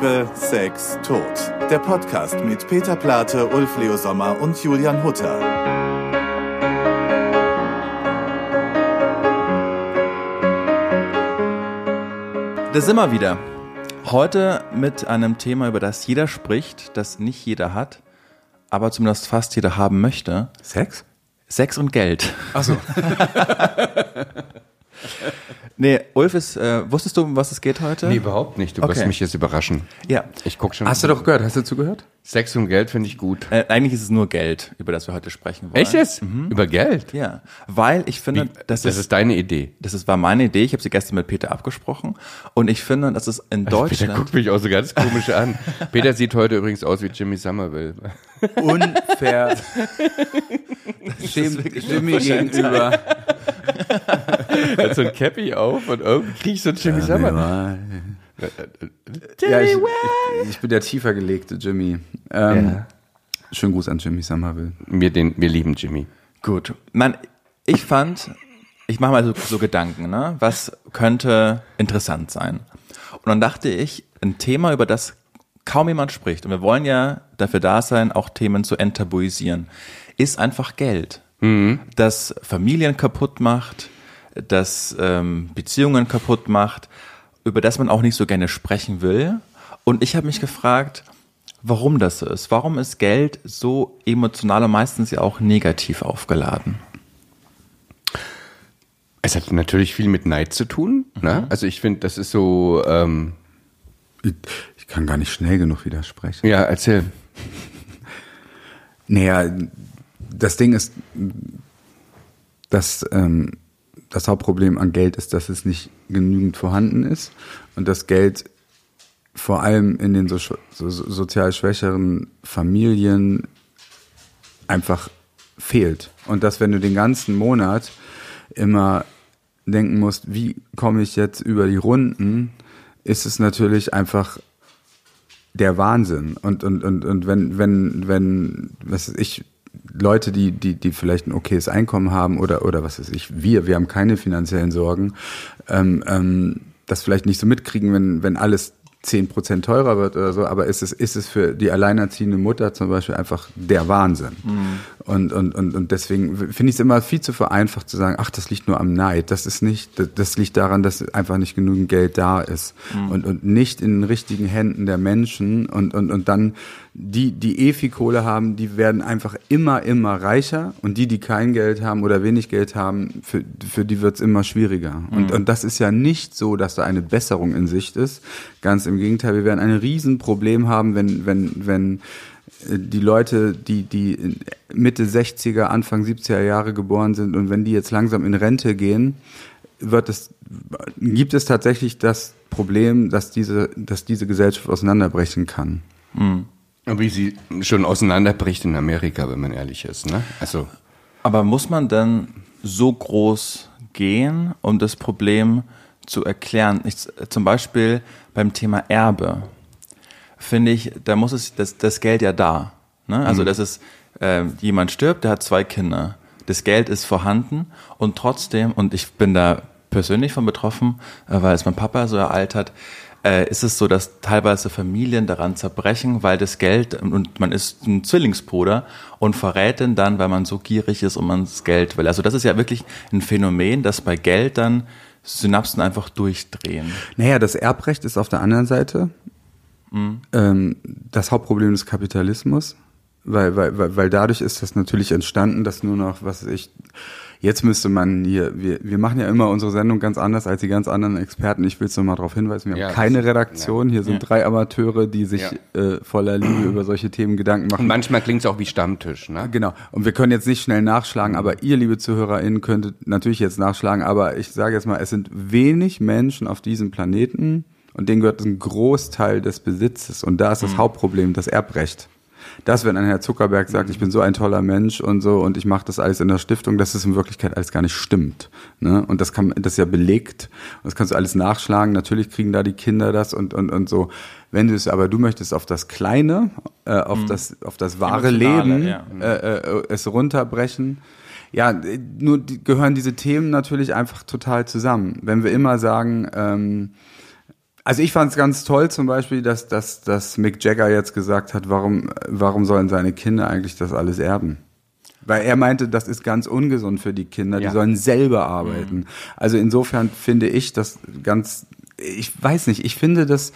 Liebe, Sex, Tod. Der Podcast mit Peter Plate, Ulf Leo Sommer und Julian Hutter. Da sind wir wieder. Heute mit einem Thema, über das jeder spricht, das nicht jeder hat, aber zumindest fast jeder haben möchte. Sex? Sex und Geld. Achso. Nee, Ulf ist, äh, wusstest du, um was es geht heute? Nee, überhaupt nicht. Du Okay. wirst mich jetzt überraschen. Ja. Ich guck schon. Hast du doch gehört? Hast du zugehört? Sex und Geld finde ich gut. Äh, eigentlich ist es nur Geld, über das wir heute sprechen wollen. Echt jetzt? Über Geld? Ja, weil ich finde, Wie, das, das ist, ist deine Idee. das ist, war meine Idee. Ich habe sie gestern mit Peter abgesprochen und ich finde, dass es in Peter Deutschland guckt mich auch so ganz komisch an. Peter sieht heute übrigens aus wie Jimmy Somerville. Unfair. Stimmt, Jimmy gegenüber. Er hat so ein Cappy auf und irgendwie krieg ich so Jimmy Somerville. Ja, ich, ich, ich bin der tiefer gelegte Jimmy. Ähm, Ja. Schönen Gruß an Jimmy Somerville. Wir, den, wir lieben Jimmy. Gut. Man, ich fand, ich mache mal so, so Gedanken, ne? Was könnte interessant sein? Und dann dachte ich, ein Thema, über das kaum jemand spricht, und wir wollen ja dafür da sein, auch Themen zu enttabuisieren, ist einfach Geld. Das Familien kaputt macht, das ähm, Beziehungen kaputt macht, über das man auch nicht so gerne sprechen will. Und ich habe mich gefragt, warum das so ist. Warum ist Geld so emotional und meistens ja auch negativ aufgeladen? Es hat natürlich viel mit Neid zu tun. Ne? Also ich finde, das ist so, ähm, Ich, ich kann gar nicht schnell genug widersprechen. ja, erzähl. Naja, das Ding ist, dass ähm, das Hauptproblem an Geld ist, dass es nicht genügend vorhanden ist und das Geld vor allem in den so, so, so sozial schwächeren Familien einfach fehlt. Und dass wenn du den ganzen Monat immer denken musst, wie komme ich jetzt über die Runden, ist es natürlich einfach der Wahnsinn. Und, und, und, und wenn, wenn, wenn, was ich, Leute, die, die, die vielleicht ein okayes Einkommen haben oder, oder was weiß ich, wir, wir haben keine finanziellen Sorgen, ähm, ähm, das vielleicht nicht so mitkriegen, wenn, wenn alles 10% teurer wird oder so, aber ist es, ist es für die alleinerziehende Mutter zum Beispiel einfach der Wahnsinn. Und, und, und, und deswegen finde ich es immer viel zu vereinfacht zu sagen, ach, das liegt nur am Neid. Das ist nicht, das, das liegt daran, dass einfach nicht genügend Geld da ist und, und nicht in den richtigen Händen der Menschen und, und, und dann die, die eh viel Kohle haben, die werden einfach immer, immer reicher und die, die kein Geld haben oder wenig Geld haben, für, für die wird's immer schwieriger. Und, und das ist ja nicht so, dass da eine Besserung in Sicht ist. Ganz im Gegenteil, wir werden ein Riesenproblem haben, wenn, wenn, wenn äh, die Leute, die, die Mitte 60er, Anfang 70er Jahre geboren sind und wenn die jetzt langsam in Rente gehen, wird es, gibt es tatsächlich das Problem, dass diese, dass diese Gesellschaft auseinanderbrechen kann. Wie sie schon auseinanderbricht in Amerika, wenn man ehrlich ist. Ne? Also Aber muss man denn so groß gehen, um das Problem zu erklären? Ich, zum Beispiel beim Thema Erbe finde ich, da muss es das, das Geld ja da. Ne? Also das ist äh, jemand stirbt, der hat zwei Kinder. Das Geld ist vorhanden und trotzdem und ich bin da persönlich von betroffen, äh, weil es mein Papa so ereilt hat. Äh, ist es so, dass teilweise Familien daran zerbrechen, weil das Geld und man ist ein Zwillingsbruder und verrät den dann, weil man so gierig ist und man das Geld will. Also das ist ja wirklich ein Phänomen, dass bei Geld dann Synapsen einfach durchdrehen. Naja, das Erbrecht ist auf der anderen Seite ähm, das Hauptproblem des Kapitalismus, weil, weil, weil, weil dadurch ist das natürlich entstanden, dass nur noch, was ich, jetzt müsste man hier, wir, wir machen ja immer unsere Sendung ganz anders als die ganz anderen Experten. Ich will es nochmal darauf hinweisen, wir Ja, haben keine Redaktion, hier sind Ja. drei Amateure, die sich äh, voller Liebe über solche Themen Gedanken und machen. manchmal klingt es auch wie Stammtisch. Ne? Genau. Und wir können jetzt nicht schnell nachschlagen, aber ihr, liebe ZuhörerInnen, könntet natürlich jetzt nachschlagen, aber ich sage jetzt mal, es sind wenig Menschen auf diesem Planeten und denen gehört ein Großteil des Besitzes. Und da ist das Hauptproblem das Erbrecht. Das, wenn ein Herr Zuckerberg sagt, ich bin so ein toller Mensch und so und ich mache das alles in der Stiftung, dass es in Wirklichkeit alles gar nicht stimmt. Ne? Und das kann das ist ja belegt. Und das kannst du alles nachschlagen. Natürlich kriegen da die Kinder das und, und, und so. Wenn du es aber du möchtest auf das Kleine, äh, auf das, auf das wahre Leben, ja. äh, äh, es runterbrechen. Ja, nur die, gehören diese Themen natürlich einfach total zusammen. Wenn wir immer sagen, ähm, Also ich fand es ganz toll zum Beispiel, dass, dass, dass Mick Jagger jetzt gesagt hat, warum, warum sollen seine Kinder eigentlich das alles erben? Weil er meinte, das ist ganz ungesund für die Kinder, Ja. die sollen selber arbeiten. Also insofern finde ich das ganz, ich weiß nicht, ich finde das,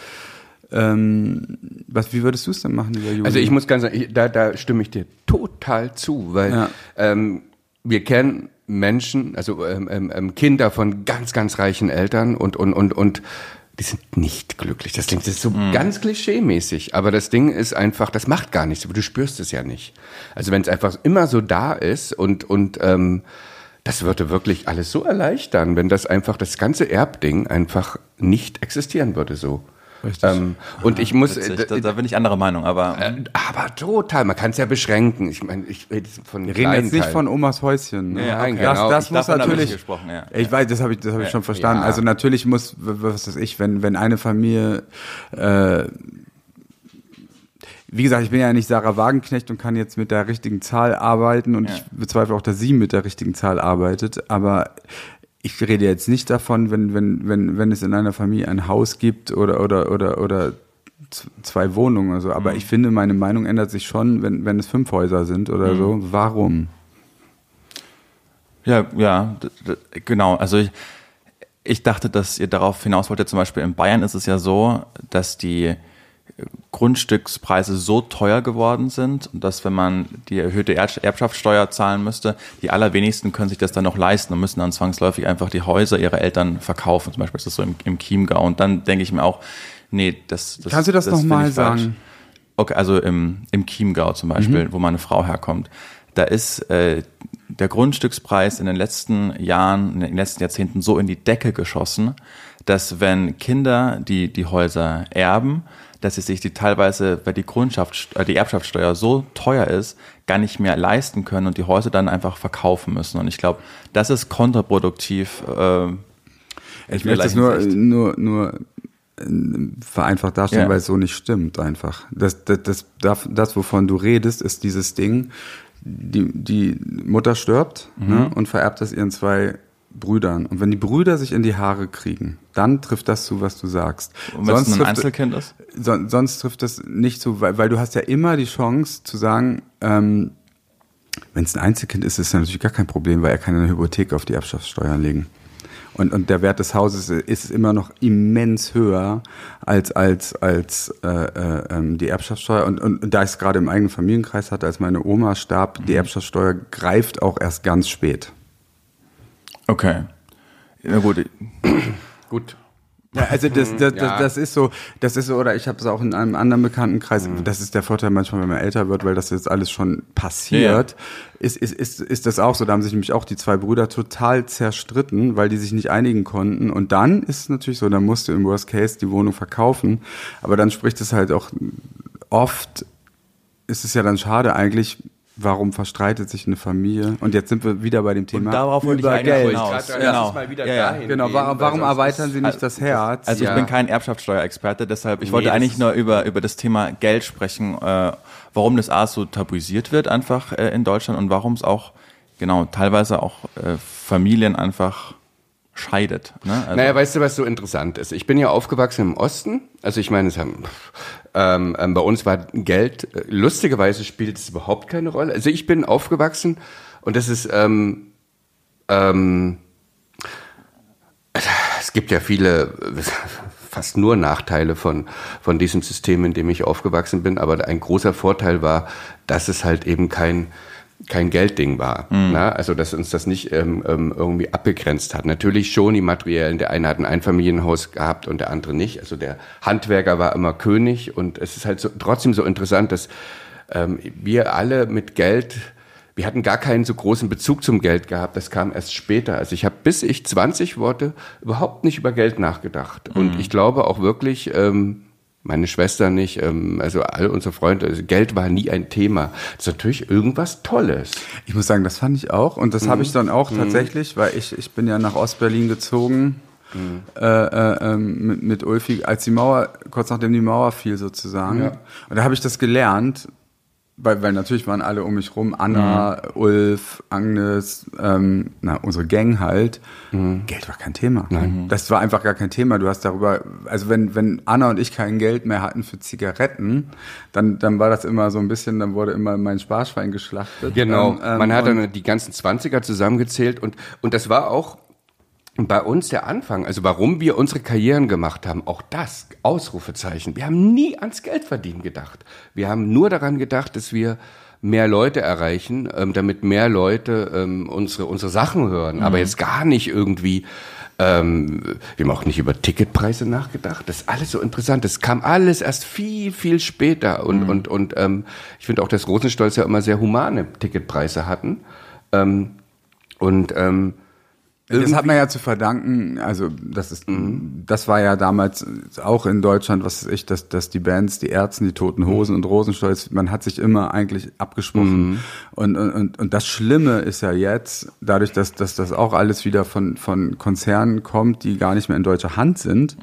ähm, was, wie würdest du es denn machen, lieber Juli? Also ich muss ganz sagen, ich, da, da stimme ich dir total zu, weil Ja. ähm, wir kennen Menschen, also ähm, ähm, ähm, Kinder von ganz, ganz reichen Eltern und, und, und, und die sind nicht glücklich. Das klingt das ist so ganz klischee-mäßig, aber das Ding ist einfach, das macht gar nichts, aber du spürst es ja nicht. Also wenn es einfach immer so da ist und, und ähm, das würde wirklich alles so erleichtern, wenn das einfach, das ganze Erbding einfach nicht existieren würde so. Richtig. Ähm, und ich muss, äh, da, da bin ich anderer Meinung, aber äh, aber total, man kann es ja beschränken. Ich meine, ich rede jetzt von Wir reden jetzt nicht von Omas Häuschen. Ne? Ja, das genau. das Ich- muss natürlich. gesprochen, ja. Ich weiß, das habe ich, das habe ich schon verstanden. ja. Also natürlich muss, was weiß ich, wenn wenn eine Familie, äh, wie gesagt, ich bin ja nicht Sarah Wagenknecht und kann jetzt mit der richtigen Zahl arbeiten und Ja. ich bezweifle auch, dass sie mit der richtigen Zahl arbeitet. Aber ich rede jetzt nicht davon, wenn wenn wenn wenn es in einer Familie ein Haus gibt oder oder oder oder zwei Wohnungen oder so. Aber ich finde, meine Meinung ändert sich schon, wenn, wenn es fünf Häuser sind oder so. Warum? Ja, ja, genau. Also ich, ich dachte, dass ihr darauf hinaus wolltet. Zum Beispiel in Bayern ist es ja so, dass die Grundstückspreise so teuer geworden sind dass wenn man die erhöhte Erb- Erbschaftssteuer zahlen müsste, die allerwenigsten können sich das dann noch leisten und müssen dann zwangsläufig einfach die Häuser ihrer Eltern verkaufen. Zum Beispiel ist das so im, im Chiemgau. Und dann denke ich mir auch, nee, das, das Kannst du das noch finde mal ich falsch. sagen? Okay, also im, im Chiemgau zum Beispiel, Mhm. wo meine Frau herkommt. Da ist äh, der Grundstückspreis in den letzten Jahren, in den letzten Jahrzehnten so in die Decke geschossen, dass wenn Kinder die, die Häuser erben, dass sie sich die teilweise, weil die Grundschaft, äh, die Erbschaftssteuer so teuer ist, gar nicht mehr leisten können und die Häuser dann einfach verkaufen müssen. Und ich glaube, das ist kontraproduktiv. Äh, Ich möchte es nur, nur, nur äh, vereinfacht darstellen, Ja. weil es so nicht stimmt einfach. Das, das, das, das, das, wovon du redest, ist dieses Ding, die, die Mutter stirbt Mhm. ne, und vererbt das ihren zwei Brüdern. Und wenn die Brüder sich in die Haare kriegen, dann trifft das zu, was du sagst. Und wenn es ein trifft- Einzelkind ist? son- sonst trifft das nicht zu, weil, weil du hast ja immer die Chance zu sagen, ähm, wenn es ein Einzelkind ist, ist es natürlich gar kein Problem, weil er kann eine Hypothek auf die Erbschaftssteuer legen. Und, und der Wert des Hauses ist immer noch immens höher als, als, als äh, äh, ähm, die Erbschaftssteuer. Und, und, und da ich es gerade im eigenen Familienkreis hatte, als meine Oma starb, die Erbschaftssteuer greift auch erst ganz spät. Okay. Na gut, Gut. Ja, also das, das, Ja. das, ist so, das ist so, oder ich habe es auch in einem anderen Bekanntenkreis, das ist der Vorteil manchmal, wenn man älter wird, weil das jetzt alles schon passiert, ist, ist, ist, ist das auch so. Da haben sich nämlich auch die zwei Brüder total zerstritten, weil die sich nicht einigen konnten. Und dann ist es natürlich so, dann musst du im Worst Case die Wohnung verkaufen. Aber dann spricht es halt auch oft, ist es ja dann schade eigentlich, warum verstreitet sich eine Familie? Und jetzt sind wir wieder bei dem Thema darauf wollte ich über eigentlich Geld. hinaus. Lass uns Genau. mal wieder Ja, ja. dahin Genau, warum sonst erweitern sie nicht das Herz? Also Ja. ich bin kein Erbschaftssteuerexperte, deshalb ich Nee, wollte eigentlich nur über über das Thema Geld sprechen, äh, warum das A so tabuisiert wird einfach äh, in Deutschland und warum es auch genau teilweise auch äh, Familien einfach scheidet. Ne? Also, Naja, weißt du, was so interessant ist? Ich bin ja aufgewachsen im Osten. Also ich meine, es haben, ähm, ähm, bei uns war Geld, äh, lustigerweise spielt es überhaupt keine Rolle. Also ich bin aufgewachsen und das ist, ähm, ähm, es gibt ja viele, fast nur Nachteile von, von diesem System, in dem ich aufgewachsen bin. Aber ein großer Vorteil war, dass es halt eben kein, kein Geldding war. Na? Also, dass uns das nicht ähm, ähm, irgendwie abgegrenzt hat. Natürlich schon die materiellen. Der eine hat ein Einfamilienhaus gehabt und der andere nicht. Also der Handwerker war immer König. Und es ist halt so, trotzdem so interessant, dass ähm, wir alle mit Geld wir hatten gar keinen so großen Bezug zum Geld gehabt. Das kam erst später. Also ich habe, bis ich 20 wurde, überhaupt nicht über Geld nachgedacht. Und ich glaube auch wirklich, ähm, meine Schwester nicht, ähm, also all unsere Freunde, also Geld war nie ein Thema. Das ist natürlich irgendwas Tolles. Ich muss sagen, das fand ich auch. Und das habe ich dann auch tatsächlich, weil ich, ich bin ja nach Ostberlin gezogen äh, äh, ähm, mit, mit Ulfi, als die Mauer, kurz nachdem die Mauer fiel sozusagen. Ja. Und da habe ich das gelernt, weil, weil natürlich waren alle um mich rum, Anna, Ulf, Agnes, ähm, na, unsere Gang halt. Geld war kein Thema. Nein. Das war einfach gar kein Thema. Du hast darüber, also wenn, wenn Anna und ich kein Geld mehr hatten für Zigaretten, dann, dann war das immer so ein bisschen, dann wurde immer mein Sparschwein geschlachtet. Genau. Ähm, ähm, Man hat dann die ganzen Zwanziger zusammengezählt und, und das war auch bei uns der Anfang. Also warum wir unsere Karrieren gemacht haben, auch das, Ausrufezeichen. Wir haben nie ans Geld verdienen gedacht. Wir haben nur daran gedacht, dass wir mehr Leute erreichen, ähm, damit mehr Leute ähm, unsere, unsere Sachen hören. Aber jetzt gar nicht irgendwie, ähm, wir haben auch nicht über Ticketpreise nachgedacht. Das ist alles so interessant. Das kam alles erst viel, viel später. Und, und, und ähm, ich finde auch, dass Rosenstolz ja immer sehr humane Ticketpreise hatten. Ähm, und ähm, Das hat man ja zu verdanken, also das ist, das war ja damals auch in Deutschland, was ich, dass, dass die Bands, die Ärzten, die Toten Hosen und Rosenstolz, man hat sich immer eigentlich abgesprochen. Und, und, und, und das Schlimme ist ja jetzt, dadurch, dass, dass das auch alles wieder von, von Konzernen kommt, die gar nicht mehr in deutscher Hand sind,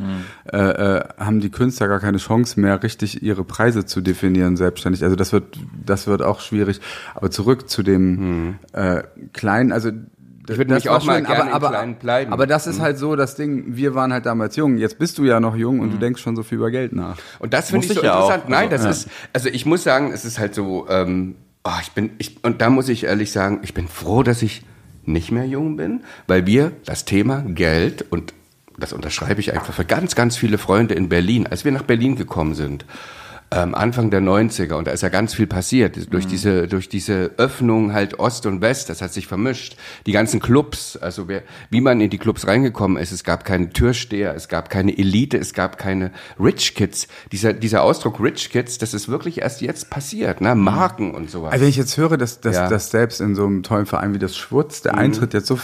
äh, äh, haben die Künstler gar keine Chance mehr, richtig ihre Preise zu definieren selbstständig. Also das wird, das wird auch schwierig. Aber zurück zu dem äh, kleinen, also Ich würde mich auch mal schön, gerne aber, aber, Kleinen bleiben. Aber das ist halt so das Ding, wir waren halt damals jung. Jetzt bist du ja noch jung und du denkst schon so viel über Geld nach. Und das finde ich so ja auch. interessant. Nein, das Also, ist, also ich muss sagen, es ist halt so, ähm, oh, ich bin, ich, und da muss ich ehrlich sagen, ich bin froh, dass ich nicht mehr jung bin, weil wir das Thema Geld und das unterschreibe ich einfach für ganz, ganz viele Freunde in Berlin, als wir nach Berlin gekommen sind, ähm, Anfang der 90er, und da ist ja ganz viel passiert, durch diese, durch diese Öffnung halt Ost und West, das hat sich vermischt. Die ganzen Clubs, also wer, wie man in die Clubs reingekommen ist, es gab keine Türsteher, es gab keine Elite, es gab keine Rich Kids. Dieser, dieser Ausdruck Rich Kids, das ist wirklich erst jetzt passiert, ne? Marken und sowas. Also wenn ich jetzt höre, dass, dass, Ja. Mhm. dass selbst in so einem tollen Verein wie das Schwutz, der Eintritt jetzt so,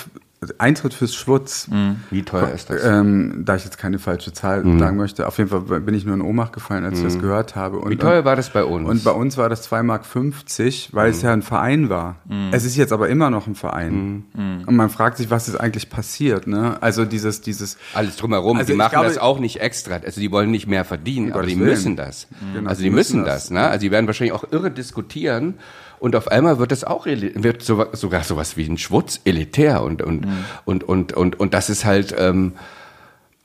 Eintritt fürs Schwutz, Wie teuer ist das? ähm, da ich jetzt keine falsche Zahl Mhm. sagen möchte, auf jeden Fall bin ich nur in Ohnmacht gefallen, als ich das gehört habe. Und, Wie teuer war das bei uns? Und bei uns war das 2,50 Mark, 50, weil es ja ein Verein war. Es ist jetzt aber immer noch ein Verein. Und man fragt sich, was ist eigentlich passiert, ne? Also dieses, dieses, Alles drumherum. Also die machen glaube- das auch nicht extra. Also die wollen nicht mehr verdienen, aber die müssen das. Genau, also die die müssen müssen das. das. Ne? Also die werden wahrscheinlich auch irre diskutieren. Und auf einmal wird das auch wird so, sogar sowas wie ein Schwutz elitär und und, und und und und das ist halt ähm,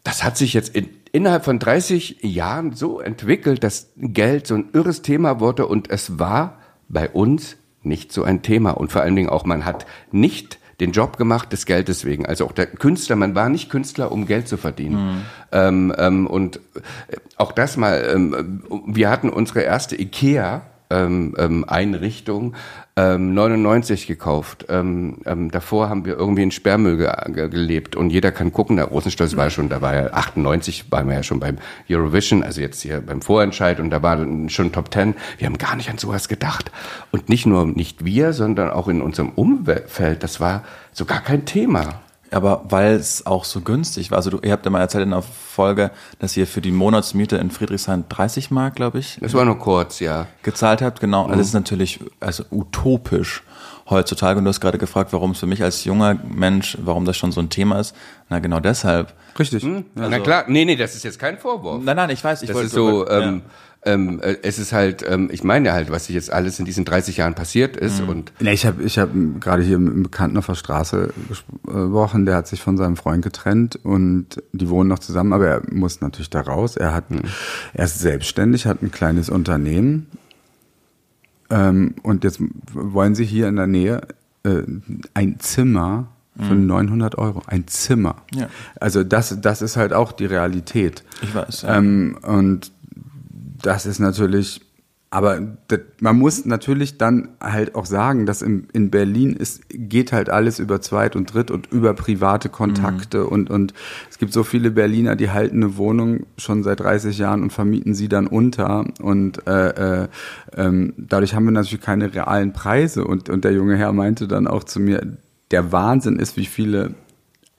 das hat sich jetzt in, innerhalb von 30 Jahren so entwickelt, dass Geld so ein irres Thema wurde und es war bei uns nicht so ein Thema und vor allen Dingen auch man hat nicht den Job gemacht des Geldes wegen. Also auch der Künstler, man war nicht Künstler, um Geld zu verdienen. Ähm, ähm, und äh, auch das mal, ähm, wir hatten unsere erste IKEA ähm, ähm, Einrichtung ähm, 99 gekauft. Ähm, ähm, davor haben wir irgendwie in Sperrmüll ge ge gelebt und jeder kann gucken, der Rosenstolz war schon, da war ja 98, waren wir ja schon beim Eurovision, also jetzt hier beim Vorentscheid und da war schon Top 10. Wir haben gar nicht an sowas gedacht. Und nicht nur nicht wir, sondern auch in unserem Umfeld, das war so gar kein Thema. Aber weil es auch so günstig war. Also du, ihr habt ja mal erzählt in der Folge, dass ihr für die Monatsmiete in Friedrichshain 30 Mark, glaube ich, Das war nur kurz, ja. gezahlt habt. Genau. Also das ist natürlich also utopisch heutzutage. Und du hast gerade gefragt, warum es für mich als junger Mensch, warum das schon so ein Thema ist. Na genau deshalb. richtig. Na klar, nee, nee, das ist jetzt kein Vorwurf. Nein, nein, ich weiß. Ich Das wollte- ist so, ja. Ähm, äh, es ist halt, ähm, ich meine halt, was jetzt alles in diesen 30 Jahren passiert ist und Nee, ich habe ich hab gerade hier mit einem Bekannten auf der Straße gesprochen, der hat sich von seinem Freund getrennt und die wohnen noch zusammen, aber er muss natürlich da raus. Er hat, er ist selbstständig, hat ein kleines Unternehmen ähm, und jetzt wollen sie hier in der Nähe äh, ein Zimmer für 900 Euro. Ein Zimmer. Ja. Also das, das ist halt auch die Realität. Ich weiß, ja. Ähm, und das ist natürlich, aber das, man muss natürlich dann halt auch sagen, dass in, in Berlin ist, geht halt alles über Zweit- und Dritt- und über private Kontakte und, und es gibt so viele Berliner, die halten eine Wohnung schon seit 30 Jahren und vermieten sie dann unter und äh, äh, ähm, dadurch haben wir natürlich keine realen Preise und, und der junge Herr meinte dann auch zu mir, der Wahnsinn ist, wie viele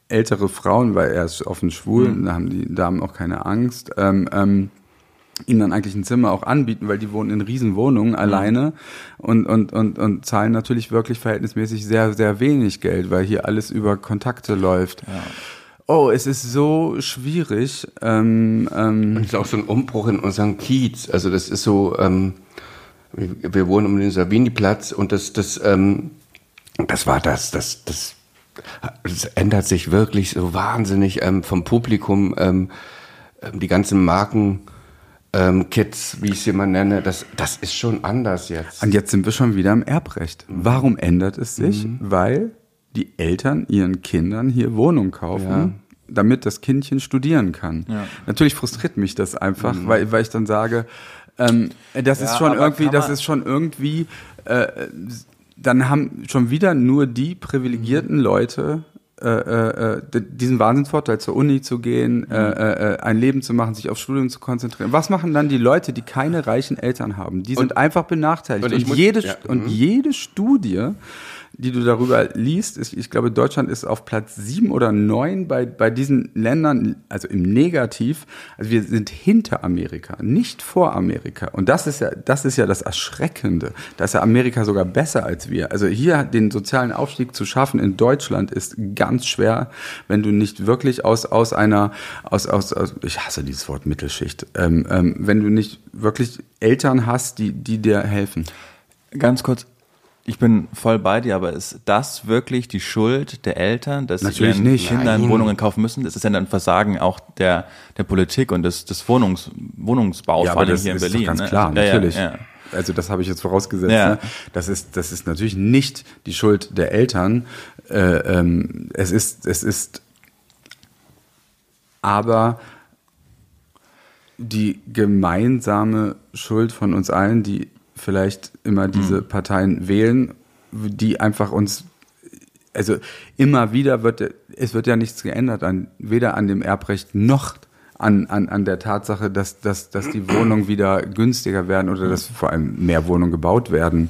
ältere Frauen, weil er ist offen schwul, da haben die Damen auch keine Angst, ähm, ähm, ihnen dann eigentlich ein Zimmer auch anbieten, weil die wohnen in Riesenwohnungen alleine und, und, und, und zahlen natürlich wirklich verhältnismäßig sehr, sehr wenig Geld, weil hier alles über Kontakte läuft. Oh, es ist so schwierig. Ähm, ähm, es ist auch so ein Umbruch in unserem Kiez. Also das ist so, ähm, wir, wohnen um den Savini-Platz und das, das, ähm, das war das, das, das, es ändert sich wirklich so wahnsinnig ähm, vom Publikum, ähm, ähm die ganzen Marken, ähm, Kids, wie ich sie mal nenne, das, das ist schon anders jetzt. Und jetzt sind wir schon wieder im Erbrecht. Warum ändert es sich? Mhm. Weil die Eltern ihren Kindern hier Wohnung kaufen. Ja. damit das Kindchen studieren kann. Ja. Natürlich frustriert mich das einfach, mhm. weil, weil ich dann sage, ähm, das ja, ist schon irgendwie, das ist schon irgendwie, äh, dann haben schon wieder nur die privilegierten mhm. Leute äh, äh, äh diesen Wahnsinnsvorteil zur Uni zu gehen, mhm. äh, ein Leben zu machen, sich aufs Studium zu konzentrieren. Was machen dann die Leute, die keine reichen Eltern haben? Die sind und, einfach benachteiligt. Und, und muss, jede, ja, und mhm. jede Studie die du darüber liest, ist, ich glaube, Deutschland ist auf Platz sieben oder neun bei, bei diesen Ländern, also im Negativ. Also wir sind hinter Amerika, nicht vor Amerika. Und das ist ja, das ist ja das Erschreckende. Da ist ja Amerika sogar besser als wir. Also hier den sozialen Aufstieg zu schaffen in Deutschland ist ganz schwer, wenn du nicht wirklich aus, aus einer, aus, aus, aus ich hasse dieses Wort Mittelschicht, ähm, ähm, wenn du nicht wirklich Eltern hast, die, die dir helfen. Ganz kurz, ich bin voll bei dir, aber ist das wirklich die Schuld der Eltern, dass Natürlich sie ihren nicht. Kindern Nein. Wohnungen kaufen müssen? Das ist ja ein Versagen auch der, der Politik und des, des Wohnungs, Wohnungsbaus, ja, vor allem hier in Berlin. ganz ne? klar, ja, natürlich. Ja, also das habe ich jetzt vorausgesetzt. Ja. Ne? Das ist das ist natürlich nicht die Schuld der Eltern. Äh, ähm, es ist es ist aber die gemeinsame Schuld von uns allen, die vielleicht immer diese mhm. Parteien wählen, die einfach uns, also immer wieder wird, es wird ja nichts geändert an, weder an dem Erbrecht noch an, an, an der Tatsache, dass, dass, dass die Wohnungen wieder günstiger werden oder dass vor allem mehr Wohnungen gebaut werden.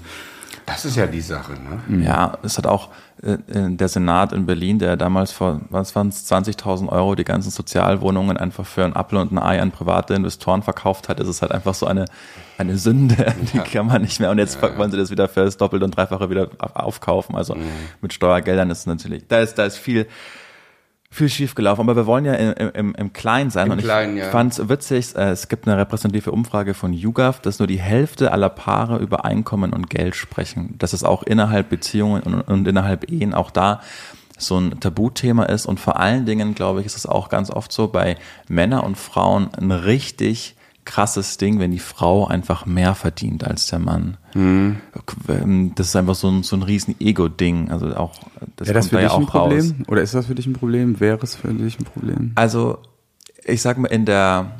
Das ist ja die Sache, ne? Ja, es hat auch der Senat in Berlin, der damals vor, was waren es, 20.000 Euro die ganzen Sozialwohnungen einfach für ein Apfel und ein Ei an private Investoren verkauft hat, ist es halt einfach so eine, eine Sünde, die kann man nicht mehr. Und jetzt ja. wollen sie das wieder für das Doppelte und Dreifache wieder aufkaufen. Also mhm. mit Steuergeldern ist es natürlich, da ist, da ist viel, viel schief gelaufen, aber wir wollen ja im, im, im Kleinen sein. Im und Kleinen, ich ja. fand es witzig, äh, es gibt eine repräsentative Umfrage von YouGov, dass nur die Hälfte aller Paare über Einkommen und Geld sprechen. Dass es auch innerhalb Beziehungen und, und innerhalb Ehen auch da so ein Tabuthema ist. Und vor allen Dingen, glaube ich, ist es auch ganz oft so bei Männern und Frauen ein richtig krasses Ding, wenn die Frau einfach mehr verdient als der Mann. Mhm. Das ist einfach so ein, so ein riesen Ego-Ding. Also auch, das Wäre das für da dich ja ein Problem? Raus. Oder ist das für dich ein Problem? Wäre es für dich ein Problem? Also, ich sag mal, in der,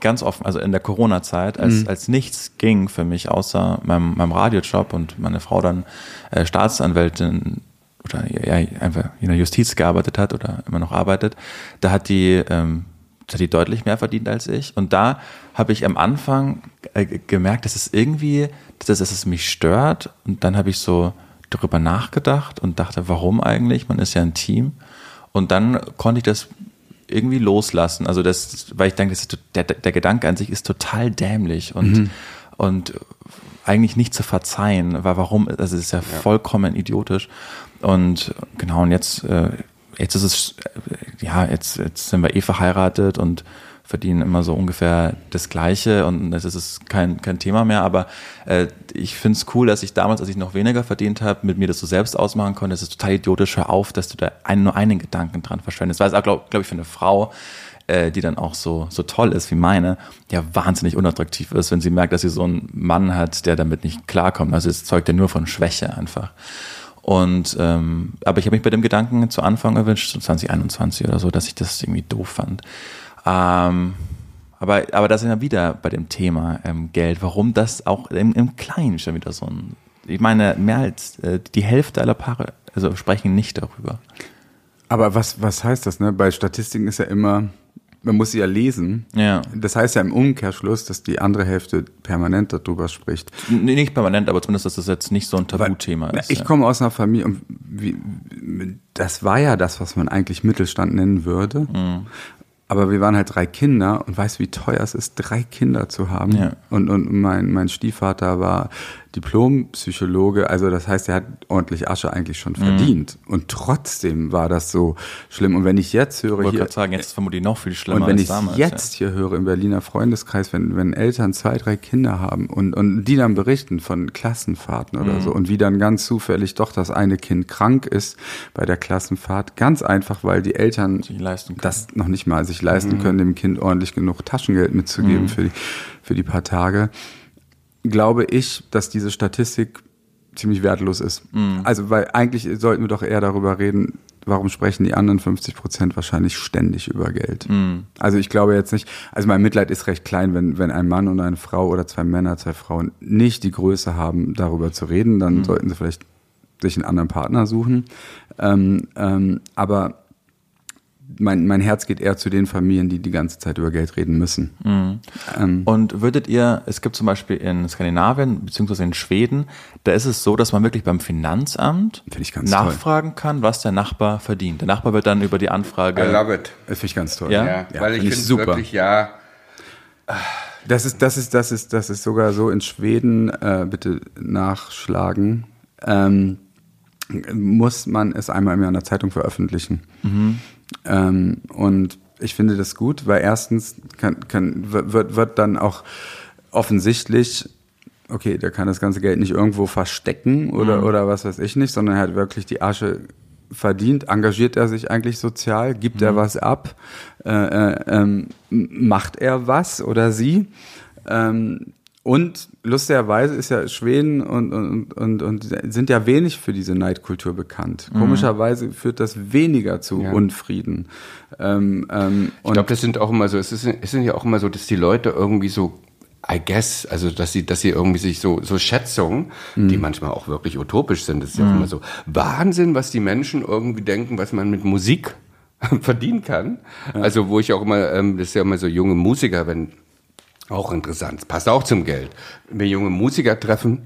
ganz offen, also in der Corona-Zeit, als, mhm. als nichts ging für mich außer meinem, meinem Radiojob und meine Frau dann äh, Staatsanwältin oder ja, einfach in der Justiz gearbeitet hat oder immer noch arbeitet, da hat die ähm, hat die deutlich mehr verdient als ich. Und da habe ich am Anfang äh, gemerkt, dass es irgendwie, dass, dass es mich stört. Und dann habe ich so darüber nachgedacht und dachte, warum eigentlich? Man ist ja ein Team. Und dann konnte ich das irgendwie loslassen. Also das, weil ich denke, der, der Gedanke an sich ist total dämlich und, mhm. und eigentlich nicht zu verzeihen, weil warum, also es ist ja, ja, vollkommen idiotisch. Und genau, und jetzt äh, jetzt ist es, ja, jetzt, jetzt sind wir eh verheiratet und verdienen immer so ungefähr das Gleiche und es ist kein, kein Thema mehr. Aber äh, ich finde es cool, dass ich damals, als ich noch weniger verdient habe, mit mir das so selbst ausmachen konnte. Es ist total idiotisch, hör auf, dass du da ein, nur einen Gedanken dran verschwendest. Weil es auch, glaube glaub ich, für eine Frau, äh, die dann auch so, so toll ist wie meine, ja wahnsinnig unattraktiv ist, wenn sie merkt, dass sie so einen Mann hat, der damit nicht klarkommt. Also es zeugt ja nur von Schwäche einfach. Und ähm, aber ich habe mich bei dem Gedanken zu Anfang erwünscht, so 2021 oder so, dass ich das irgendwie doof fand. Ähm, aber, aber da sind wir wieder bei dem Thema ähm, Geld, warum das auch im, im Kleinen schon wieder so ein. Ich meine, mehr als äh, die Hälfte aller Paare also sprechen nicht darüber. Aber was, was heißt das, ne? Bei Statistiken ist ja immer, man muss sie ja lesen. Ja. Das heißt ja im Umkehrschluss, dass die andere Hälfte permanent darüber spricht. Nee, nicht permanent, aber zumindest, dass das jetzt nicht so ein Tabuthema ist. Ich ja. komme aus einer Familie und wie, das war ja das, was man eigentlich Mittelstand nennen würde. Mhm. Aber wir waren halt drei Kinder und weißt, wie teuer es ist, drei Kinder zu haben. Ja. Und, und mein, mein Stiefvater war Diplompsychologe, also das heißt, er hat ordentlich Asche eigentlich schon verdient. Und trotzdem war das so schlimm. Und wenn ich jetzt höre Ich wollte gerade sagen, jetzt ist vermutlich noch viel schlimmer und wenn als ich damals. jetzt hier höre im Berliner Freundeskreis, wenn, wenn Eltern zwei, drei Kinder haben und, und die dann berichten von Klassenfahrten oder Mhm. so und wie dann ganz zufällig doch das eine Kind krank ist bei der Klassenfahrt, ganz einfach, weil die Eltern. Mhm. das noch nicht mal sich leisten können, dem Kind ordentlich genug Taschengeld mitzugeben für, die, für die paar Tage, glaube ich, dass diese Statistik ziemlich wertlos ist. Mhm. Also, weil eigentlich sollten wir doch eher darüber reden, warum sprechen die anderen 50 Prozent wahrscheinlich ständig über Geld. Mhm. Also ich glaube jetzt nicht, also mein Mitleid ist recht klein, wenn, wenn ein Mann und eine Frau oder zwei Männer, zwei Frauen nicht die Größe haben, darüber zu reden, dann Mhm. sollten sie vielleicht sich einen anderen Partner suchen. Ähm, ähm, aber mein, mein Herz geht eher zu den Familien, die die ganze Zeit über Geld reden müssen. Mhm. Ähm, Und würdet ihr, es gibt zum Beispiel in Skandinavien beziehungsweise in Schweden, da ist es so, dass man wirklich beim Finanzamt Finde ich ganz nachfragen kann, was der Nachbar verdient. Der Nachbar wird dann über die Anfrage. I love it. das finde ich ganz toll. Ja? Ja, Ja, weil ich find ich finde super. wirklich, ja, Das ist, das ist, das ist, das ist sogar so in Schweden, äh, bitte nachschlagen, ähm, muss man es einmal im Jahr in der Zeitung veröffentlichen. Ähm, und ich finde das gut, weil erstens kann, kann, wird, wird dann auch offensichtlich, okay, der kann das ganze Geld nicht irgendwo verstecken oder, oder was weiß ich nicht, sondern er hat wirklich die Asche verdient, engagiert er sich eigentlich sozial, gibt er was ab, äh, äh, ähm, macht er was oder sie. Ähm, und lustigerweise ist ja Schweden und, und, und, und sind ja wenig für diese Neidkultur bekannt. Komischerweise führt das weniger zu Ja. Unfrieden. Ähm, ähm, Ich glaube, das sind auch immer so, es, ist, es sind ja auch immer so, dass die Leute irgendwie so, I guess, also dass sie, dass sie irgendwie sich so, so Schätzungen, die manchmal auch wirklich utopisch sind, das ist ja auch immer so Wahnsinn, was die Menschen irgendwie denken, was man mit Musik verdienen kann. Also wo ich auch immer, ähm, das ist ja immer so junge Musiker, wenn auch interessant, passt auch zum Geld. Wenn wir junge Musiker treffen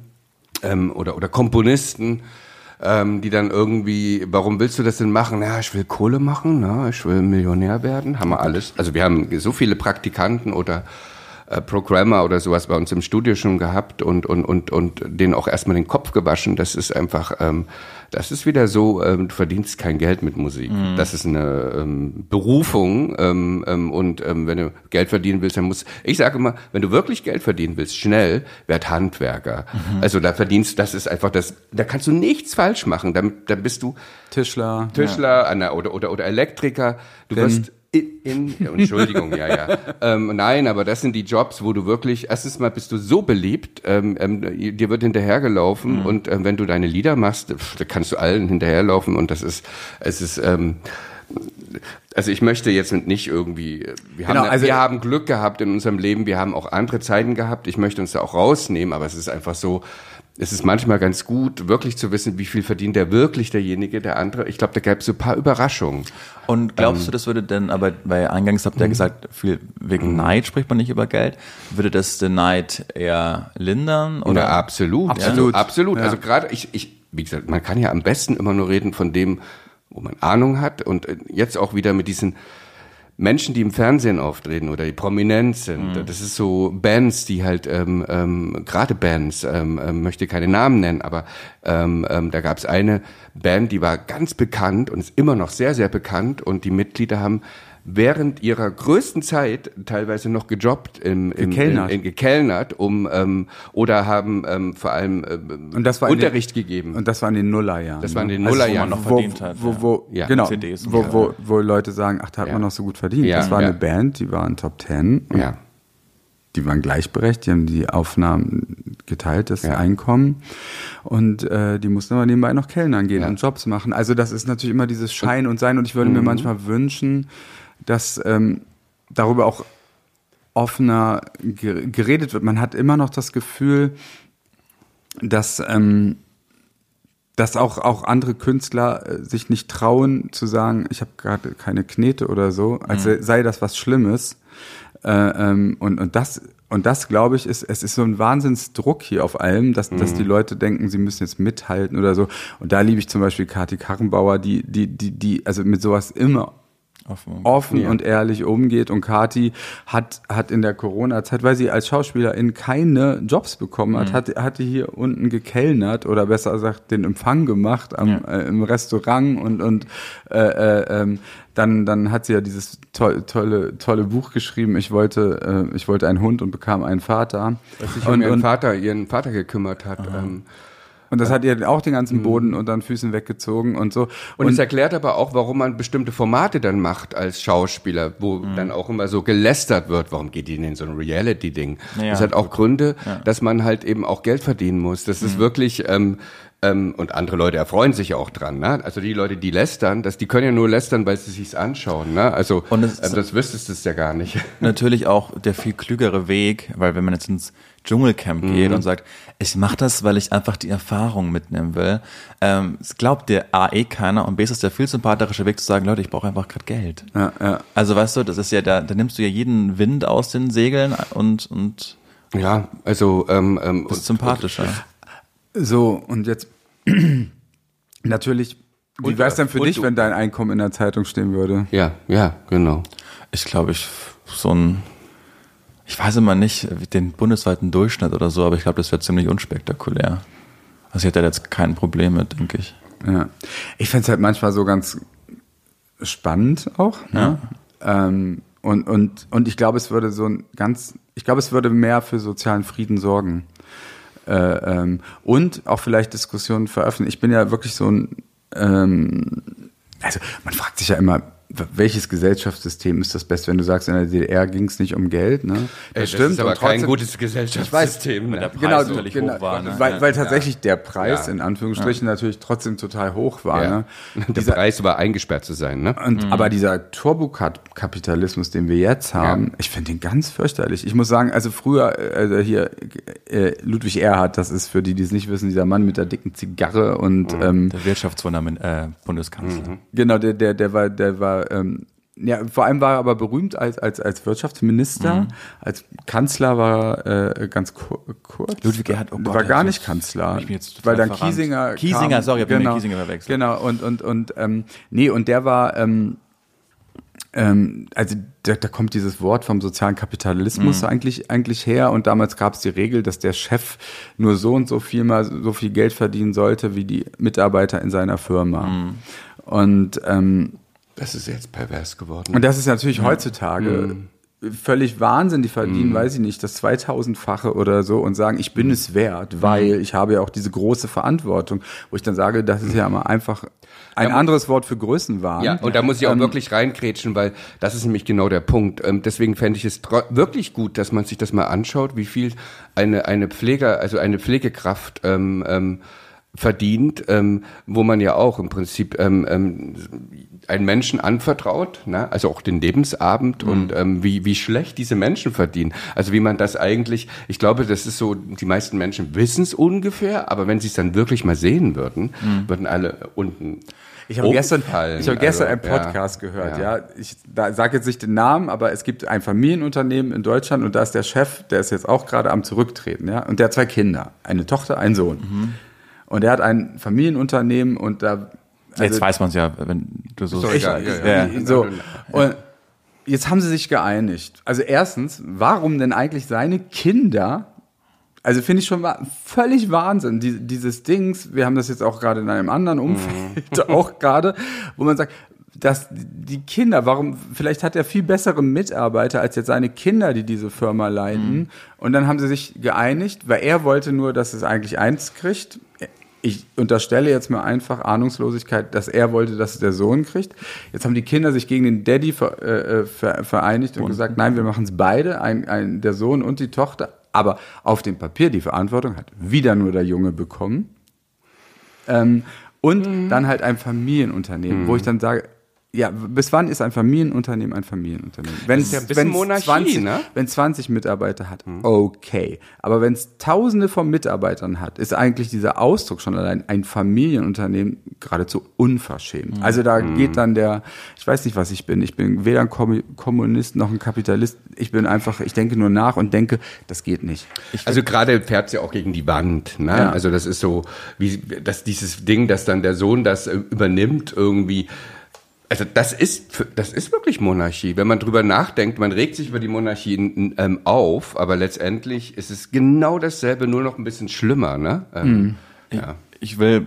ähm, oder, oder Komponisten, ähm, die dann irgendwie, warum willst du das denn machen? Ja, ich will Kohle machen, na, ich will Millionär werden, haben wir alles. Also wir haben so viele Praktikanten oder äh, Programmer oder sowas bei uns im Studio schon gehabt und, und, und, und denen auch erstmal den Kopf gewaschen. Das ist einfach, ähm, das ist wieder so, ähm, du verdienst kein Geld mit Musik. Das ist eine ähm, Berufung ähm, ähm, und ähm, wenn du Geld verdienen willst, dann muss, ich sage immer, wenn du wirklich Geld verdienen willst, schnell, werd Handwerker. Also da verdienst, das ist einfach das, da kannst du nichts falsch machen. Dann, dann bist du Tischler. Tischler an der, oder, oder, oder Elektriker. Du Denn- wirst in, Entschuldigung, ja, ja. Ähm, nein, aber das sind die Jobs, wo du wirklich, erstens mal bist du so beliebt, ähm, ähm, dir wird hinterhergelaufen und ähm, wenn du deine Lieder machst, pff, da kannst du allen hinterherlaufen und das ist, es ist, ähm, also ich möchte jetzt nicht irgendwie, wir haben, Genau, also- wir haben Glück gehabt in unserem Leben, wir haben auch andere Zeiten gehabt, ich möchte uns da auch rausnehmen, aber es ist einfach so, es ist manchmal ganz gut, wirklich zu wissen, wie viel verdient der wirklich derjenige, der andere. Ich glaube, da gäbe es so ein paar Überraschungen. Und glaubst Ähm. du, das würde denn, aber weil eingangs habt ihr ja gesagt, viel wegen Mhm. Neid spricht man nicht über Geld, würde das den Neid eher lindern? Oder? Oder absolut. Absolut. Also, absolut. Ja. Also gerade ich, ich, wie gesagt, man kann ja am besten immer nur reden von dem, wo man Ahnung hat und äh, jetzt auch wieder mit diesen Menschen, die im Fernsehen auftreten oder die prominent sind. Das ist so Bands, die halt, ähm, ähm, gerade Bands, ähm, ähm, möchte keine Namen nennen, aber ähm, ähm, da gab es eine Band, die war ganz bekannt und ist immer noch sehr, sehr bekannt und die Mitglieder haben während ihrer größten Zeit teilweise noch gejobbt, im, im, Gekellnert. In, in, gekellnert, um ähm, oder haben ähm, vor allem ähm, Und das war in den- Unterricht gegeben. Und das war in den Nullerjahren. Das war in den ne? Nullerjahren. wo man noch wo, verdient hat, Wo, ja. wo, Ja. genau, CDs und wo, wo, wo Leute sagen, ach, da hat Ja. man noch so gut verdient. Ja, das war ja. eine Band, die war in Top Ten. ja. Die waren gleichberechtigt, die haben die Aufnahmen geteilt, das Ja. Einkommen. Und äh, die mussten aber nebenbei noch Kellnern gehen Ja. und Jobs machen. Also das ist natürlich immer dieses Schein und Sein. Und ich würde mir manchmal wünschen, dass ähm, darüber auch offener ge- geredet wird. Man hat immer noch das Gefühl, dass, ähm, dass auch, auch andere Künstler äh, sich nicht trauen zu sagen, ich habe gerade keine Knete oder so, als sei- sei das was Schlimmes. Äh, ähm, und, und das, und das glaube ich, ist, es ist so ein Wahnsinnsdruck hier auf allem, dass, dass die Leute denken, sie müssen jetzt mithalten oder so. Und da liebe ich zum Beispiel Kati Karrenbauer, die, die, die, die, also mit sowas immer Offen. offen Ja. und ehrlich umgeht. Und Kati hat, hat in der Corona-Zeit, weil sie als Schauspielerin keine Jobs bekommen Mhm. hat, hat, hat die hier unten gekellnert oder besser gesagt den Empfang gemacht am, Ja. äh, im Restaurant und, und äh, äh, ähm, dann, dann hat sie ja dieses toll, tolle, tolle Buch geschrieben. Ich wollte, äh, ich wollte einen Hund und bekam einen Vater. Dass sich um Und, ihren und, Vater, ihren Vater gekümmert hat. Ähm, und das hat ihr auch den ganzen Boden unter den Füßen weggezogen und so. Und, es erklärt aber auch, warum man bestimmte Formate dann macht als Schauspieler, wo dann auch immer so gelästert wird, warum geht die denn in so ein Reality-Ding? Ja. Das hat auch Gründe, dass man halt eben auch Geld verdienen muss. Das ist wirklich, ähm, ähm, und andere Leute erfreuen sich ja auch dran. Ne? Also die Leute, die lästern, das, die können ja nur lästern, weil sie sich's anschauen. Ne? Also Und es äh, ist- das wüsstest du ja gar nicht. Natürlich auch der viel klügere Weg, weil wenn man jetzt ins Dschungelcamp geht und sagt, ich mache das, weil ich einfach die Erfahrung mitnehmen will, ähm, es glaubt dir A eh keiner und B ist es der viel sympathische Weg zu sagen, Leute, ich brauche einfach gerade Geld. Ja, ja. Also weißt du, das ist ja, da, da nimmst du ja jeden Wind aus den Segeln und, und Ja, also ähm, ähm, bist sympathischer. So, und jetzt natürlich, wie Und, wäre es denn für und dich, du- wenn dein Einkommen in der Zeitung stehen würde? ja, ja, genau. Ich glaube, ich so ein, ich weiß immer nicht den bundesweiten Durchschnitt oder so, aber ich glaube, das wäre ziemlich unspektakulär. Also ich hätte da jetzt kein Problem mit, denke ich. Ja. Ich fänd's halt manchmal so ganz spannend auch. Ne? Ähm, und, und, und ich glaube, es würde so ein ganz, ich glaube, es würde mehr für sozialen Frieden sorgen. Äh, ähm, und auch vielleicht Diskussionen veröffentlichen. Ich bin ja wirklich so ein, ähm, also man fragt sich ja immer, welches Gesellschaftssystem ist das beste, wenn du sagst, in der DDR ging es nicht um Geld, ne? Ey, das ist aber und kein trotzdem- gutes Gesellschaftssystem. Wenn der Ne? Preis genau, natürlich genau hoch war. Ne? weil, weil tatsächlich der Preis Ja. in Anführungsstrichen natürlich trotzdem total hoch war. Ja. Ne? Der Dieser, Preis war eingesperrt zu sein, ne? und, Aber dieser Turbokapitalismus, den wir jetzt haben, Ja. ich finde den ganz fürchterlich. Ich muss sagen, also früher, also hier äh, Ludwig Erhard, das ist für die, die es nicht wissen, dieser Mann mit der dicken Zigarre und ähm, Der Wirtschaftswundermin, äh, Bundeskanzler. Genau, der, der, der war, der war, ähm, ja, vor allem war er aber berühmt als, als, als Wirtschaftsminister. Als Kanzler war er äh, ganz kur kurz. Ludwig Erhard, oh Gott, war gar ist- nicht Kanzler. hab ich mich jetzt total weil dann verrannt. Kiesinger. Kiesinger, kam, sorry, ich hab ihn mit genau, Kiesinger verwechselt. Genau, und, und, und, ähm, nee, und der war, ähm, ähm, also da, da kommt dieses Wort vom sozialen Kapitalismus Mhm. eigentlich, eigentlich her. Und damals gab es die Regel, dass der Chef nur so und so viel mal so viel Geld verdienen sollte wie die Mitarbeiter in seiner Firma. Mhm. Und ähm, Das ist jetzt pervers geworden. und das ist natürlich heutzutage völlig Wahnsinn. Die verdienen, weiß ich nicht, das 2000-fache oder so und sagen, ich bin es wert, weil ich habe ja auch diese große Verantwortung. Wo ich dann sage, das ist ja mal einfach ein anderes Wort für Größenwahn. Ja, und da muss ich auch Ähm, wirklich reinkrätschen, weil das ist nämlich genau der Punkt. Ähm, deswegen fände ich es wirklich gut, dass man sich das mal anschaut, wie viel eine, eine Pfleger, also eine Pflegekraft ähm, ähm, verdient, ähm, wo man ja auch im Prinzip ähm, ähm, einen Menschen anvertraut, ne? also auch den Lebensabend und ähm, wie, wie schlecht diese Menschen verdienen. Also wie man das eigentlich, ich glaube, das ist so, die meisten Menschen wissen es ungefähr, aber wenn sie es dann wirklich mal sehen würden, würden alle unten Ich habe gestern, ich habe gestern Also, einen Podcast ja, gehört, ja. ja. Ich sage jetzt nicht den Namen, aber es gibt ein Familienunternehmen in Deutschland und da ist der Chef, der ist jetzt auch gerade am Zurücktreten, ja. Und der hat zwei Kinder, eine Tochter, einen Sohn. Mhm. Und er hat ein Familienunternehmen und da. Jetzt also- weiß man es ja, wenn du so. Sorry, Ich, ja, ja, ja. ja. So. Und jetzt haben sie sich geeinigt. Also erstens, warum denn eigentlich seine Kinder? Also finde ich schon völlig Wahnsinn, die, dieses Dings. Wir haben das jetzt auch gerade in einem anderen Umfeld auch gerade, wo man sagt, dass die Kinder, warum, vielleicht hat er viel bessere Mitarbeiter als jetzt seine Kinder, die diese Firma leiten. Und dann haben sie sich geeinigt, weil er wollte nur, dass es eigentlich eins kriegt. Ich unterstelle jetzt mal einfach Ahnungslosigkeit, dass er wollte, dass es der Sohn kriegt. Jetzt haben die Kinder sich gegen den Daddy ver, äh, ver, vereinigt und gesagt, nein, wir machen es beide, ein, ein, der Sohn und die Tochter. Aber auf dem Papier die Verantwortung hat wieder nur der Junge bekommen. Ähm, und dann halt ein Familienunternehmen, wo ich dann sage, ja, bis wann ist ein Familienunternehmen ein Familienunternehmen? Wenn ist ja ein bisschen Monarchie, 20, ne? wenn 20 Mitarbeiter hat, okay. Aber wenn es tausende von Mitarbeitern hat, ist eigentlich dieser Ausdruck schon allein ein Familienunternehmen geradezu unverschämt. Also da geht dann der, ich weiß nicht, was ich bin. Ich bin weder ein Kommu- Kommunist noch ein Kapitalist. Ich bin einfach, ich denke nur nach und denke, das geht nicht. Also gerade fährt ja auch gegen die Wand. Ne? Ja. Also das ist so, wie dass dieses Ding, dass dann der Sohn das äh, übernimmt, irgendwie Also das ist das ist wirklich Monarchie. Wenn man drüber nachdenkt, man regt sich über die Monarchie ähm, auf, aber letztendlich ist es genau dasselbe, nur noch ein bisschen schlimmer. Ne? Ähm, mhm. ja. ich, ich will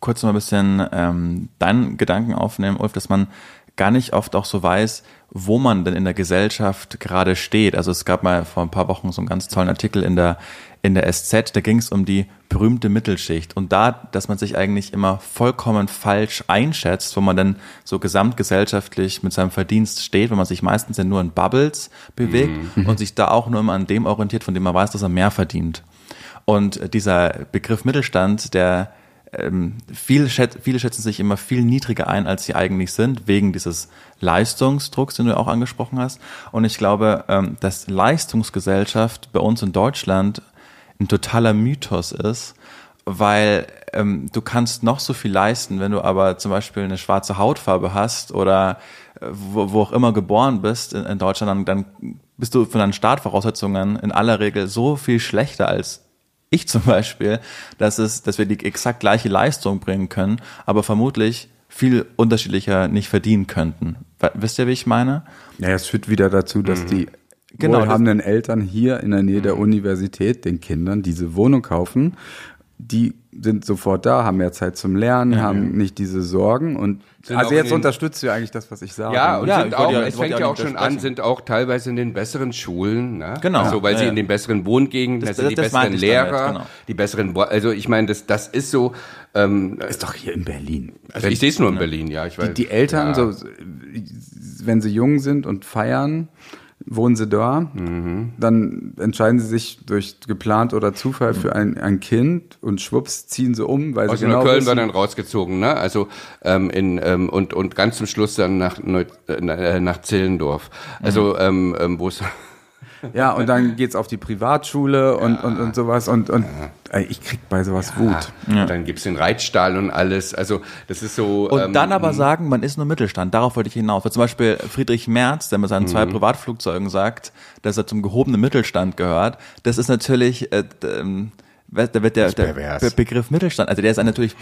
kurz noch ein bisschen ähm, deinen Gedanken aufnehmen, Ulf, dass man gar nicht oft auch so weiß, wo man denn in der Gesellschaft gerade steht. Also es gab mal vor ein paar Wochen so einen ganz tollen Artikel in der in der SZ, da ging es um die berühmte Mittelschicht. Und da, dass man sich eigentlich immer vollkommen falsch einschätzt, wo man dann so gesamtgesellschaftlich mit seinem Verdienst steht, wenn man sich meistens ja nur in Bubbles bewegt mhm. und sich da auch nur immer an dem orientiert, von dem man weiß, dass er mehr verdient. Und dieser Begriff Mittelstand, der ähm, viele, schät, viele schätzen sich immer viel niedriger ein, als sie eigentlich sind, wegen dieses Leistungsdrucks, den du auch angesprochen hast. Und ich glaube, ähm, dass Leistungsgesellschaft bei uns in Deutschland ein totaler Mythos ist, weil ähm, du kannst noch so viel leisten, wenn du aber zum Beispiel eine schwarze Hautfarbe hast oder äh, wo, auch immer geboren bist in, in Deutschland, dann, dann bist du von deinen Startvoraussetzungen in aller Regel so viel schlechter als ich zum Beispiel, dass es, dass wir die exakt gleiche Leistung bringen können, aber vermutlich viel unterschiedlicher nicht verdienen könnten. Wisst ihr, wie ich meine? Ja, es führt wieder dazu, dass mhm. die genau, wohlhabenden Eltern hier in der Nähe der mhm. Universität den Kindern diese Wohnung kaufen. Die sind sofort da, haben mehr Zeit zum Lernen, ja, haben ja. nicht diese Sorgen und sind also jetzt unterstützt du eigentlich das, was ich sage. Ja, und ja, sind auch, ja, es fängt ja auch schon an, sind auch teilweise in den besseren Schulen, ne? Genau. Also, weil sie in den besseren Wohngegenden, das, das sind die besseren Lehrer, damit, genau. die besseren, also ich meine, das, das ist so. Ähm, ist doch hier in Berlin. Also ich sehe es nur in Berlin, ja. Ich weiß. Die, die Eltern, so, wenn sie jung sind und feiern, wohnen sie da, mhm. dann entscheiden sie sich durch geplant oder Zufall für ein, ein Kind und schwupps ziehen sie um, weil Aus sie genau Köln wird dann rausgezogen, ne? Also ähm, in ähm, und und ganz zum Schluss dann nach Neu äh, nach Zillendorf. Also mhm. ähm, ähm, wo es ja, und dann geht's auf die Privatschule und, ja. und, und sowas und, und ja. ich krieg bei sowas ja. Wut. Ja. Dann gibt's den Reitstall und alles. Also das ist so. Und ähm, dann aber sagen, man ist nur Mittelstand. Darauf wollte ich hinaus. Weil zum Beispiel Friedrich Merz, der mit seinen zwei mhm. Privatflugzeugen sagt, dass er zum gehobenen Mittelstand gehört, das ist natürlich. Äh, ähm, da wird der, der Begriff Mittelstand, also der ist natürlich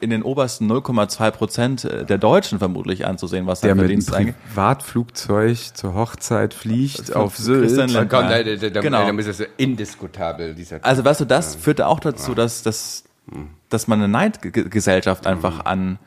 in den obersten 0,2 Prozent der Deutschen vermutlich anzusehen, was der mit einem Privatflugzeug zur Hochzeit fliegt auf Sylt. Dann kommt, da, da, da, genau. dann ist es indiskutabel. Dieser also weißt du, das ja. führt auch dazu, dass, dass, dass man eine Neidgesellschaft einfach mhm. an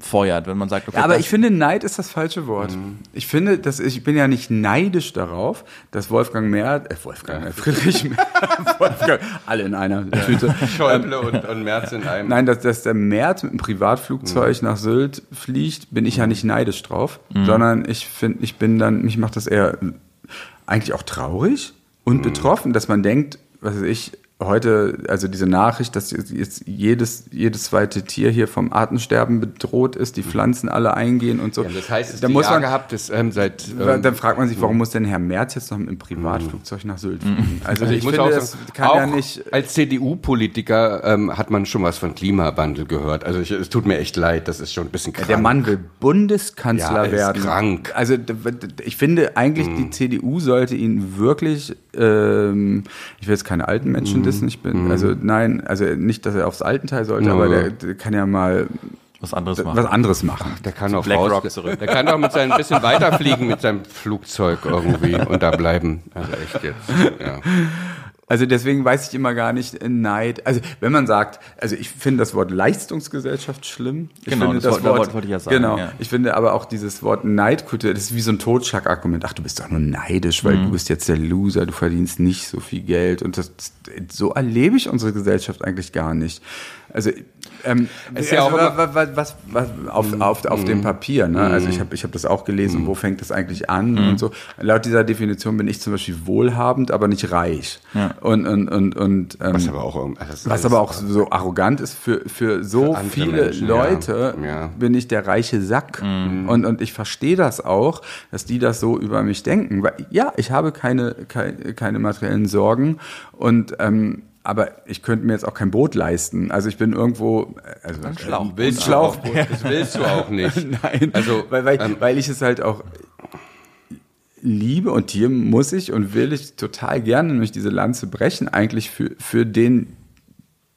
feuert, wenn man sagt, okay. Ja, aber ich finde, Neid ist das falsche Wort. Mhm. Ich finde, dass ich, bin ja nicht neidisch darauf, dass Wolfgang Merz, äh, Wolfgang, äh, Friedrich Merz, Wolfgang, alle in einer Tüte. Schäuble und, und Merz in einem. Nein, dass, dass der Merz mit einem Privatflugzeug mhm. nach Sylt fliegt, bin ich ja nicht neidisch drauf, mhm. sondern ich finde, ich bin dann, mich macht das eher eigentlich auch traurig und mhm. betroffen, dass man denkt, was weiß ich, heute, also diese Nachricht, dass jetzt jedes, jedes zweite Tier hier vom Artensterben bedroht ist, die Pflanzen alle eingehen und so. Ja, das heißt, es da muss man, gehabt ist, ähm, seit, ähm, dann fragt man sich, warum muss denn Herr Merz jetzt noch im Privatflugzeug nach Sylt fliegen? Also, also ich, ich finde, das kann ja nicht. Als CDU-Politiker ähm, hat man schon was von Klimawandel gehört. Also ich, es tut mir echt leid, das ist schon ein bisschen krank. Der Mann will Bundeskanzler ja, werden. Krank. Also ich finde eigentlich, mhm. die CDU sollte ihn wirklich, ähm, ich will jetzt keine alten Menschen dissen. Ich bin, mhm. also nein, also nicht, dass er aufs Altenteil sollte, mhm. aber der, der, kann ja mal was anderes machen. Was anderes machen. Ach, der kann auch Black raus, Rock zurück. Der kann auch mit seinem bisschen weiterfliegen mit seinem Flugzeug irgendwie und da bleiben. Also echt jetzt. Ja. Also deswegen weiß ich immer gar nicht äh, Neid. Also wenn man sagt, also ich finde das Wort Leistungsgesellschaft schlimm. Ich genau, finde das, das Wort, Wort wollte ich ja sagen. Genau. Ja. Ich finde aber auch dieses Wort Neidkultur, das ist wie so ein Totschlagargument. Ach, du bist doch nur neidisch, weil mhm. du bist jetzt der Loser, du verdienst nicht so viel Geld. Und das, so erlebe ich unsere Gesellschaft eigentlich gar nicht. Also ähm, ist ja also, auch was, was, was auf, mm, auf, auf dem Papier. Ne? Mm. Also ich habe ich hab das auch gelesen, wo fängt das eigentlich an und so. Laut dieser Definition bin ich zum Beispiel wohlhabend, aber nicht reich. Ja. Und, und, und, und ähm, was aber auch, also was aber auch so arrogant ist für, für so für viele Menschen, Leute, ja. Ja. bin ich der reiche Sack. Und, und ich verstehe das auch, dass die das so über mich denken. Weil, ja, ich habe keine, keine, keine materiellen Sorgen und ähm, aber ich könnte mir jetzt auch kein Boot leisten. Also ich bin irgendwo, also ein Schlauch. willst Schlauch. Du auch, das willst du auch nicht. Nein, also weil, weil, ähm, weil ich es halt auch liebe und hier muss ich und will ich total gerne nämlich diese Lanze brechen eigentlich für für den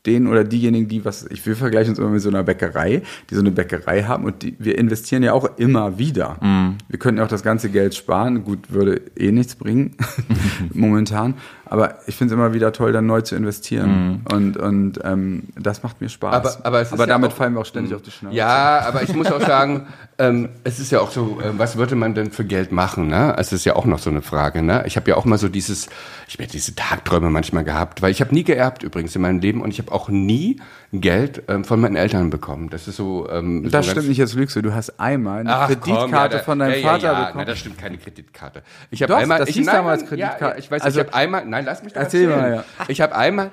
den oder diejenigen, die was, ich will vergleichen uns immer mit so einer Bäckerei, die so eine Bäckerei haben und die, wir investieren ja auch immer wieder. Mhm. Wir könnten ja auch das ganze Geld sparen, gut, würde eh nichts bringen, momentan, aber ich finde es immer wieder toll, dann neu zu investieren und, und ähm, das macht mir Spaß. Aber- aber es ist ja damit auch- fallen wir auch ständig auf die Schnauze. Ja, aber ich muss auch sagen, ähm, es ist ja auch so, äh, was würde man denn für Geld machen? Ne? Es ist ja auch noch so eine Frage. Ne? Ich habe ja auch mal so dieses, ich habe diese Tagträume manchmal gehabt, weil ich habe nie geerbt übrigens in meinem Leben und ich habe auch nie Geld ähm, von meinen Eltern bekommen. Das ist so. Ähm, Das so stimmt nicht, jetzt lügst du. Du hast einmal eine Kreditkarte komm, ja, da- von deinem ja, ja, Vater bekommen. Nein, das stimmt, keine Kreditkarte. Ich habe einmal, das ich, hieß nein, damals Kreditkarte. ich weiß, Also- ich habe einmal, nein, lass mich Erzähl erzählen. mal, ja. Ich habe einmal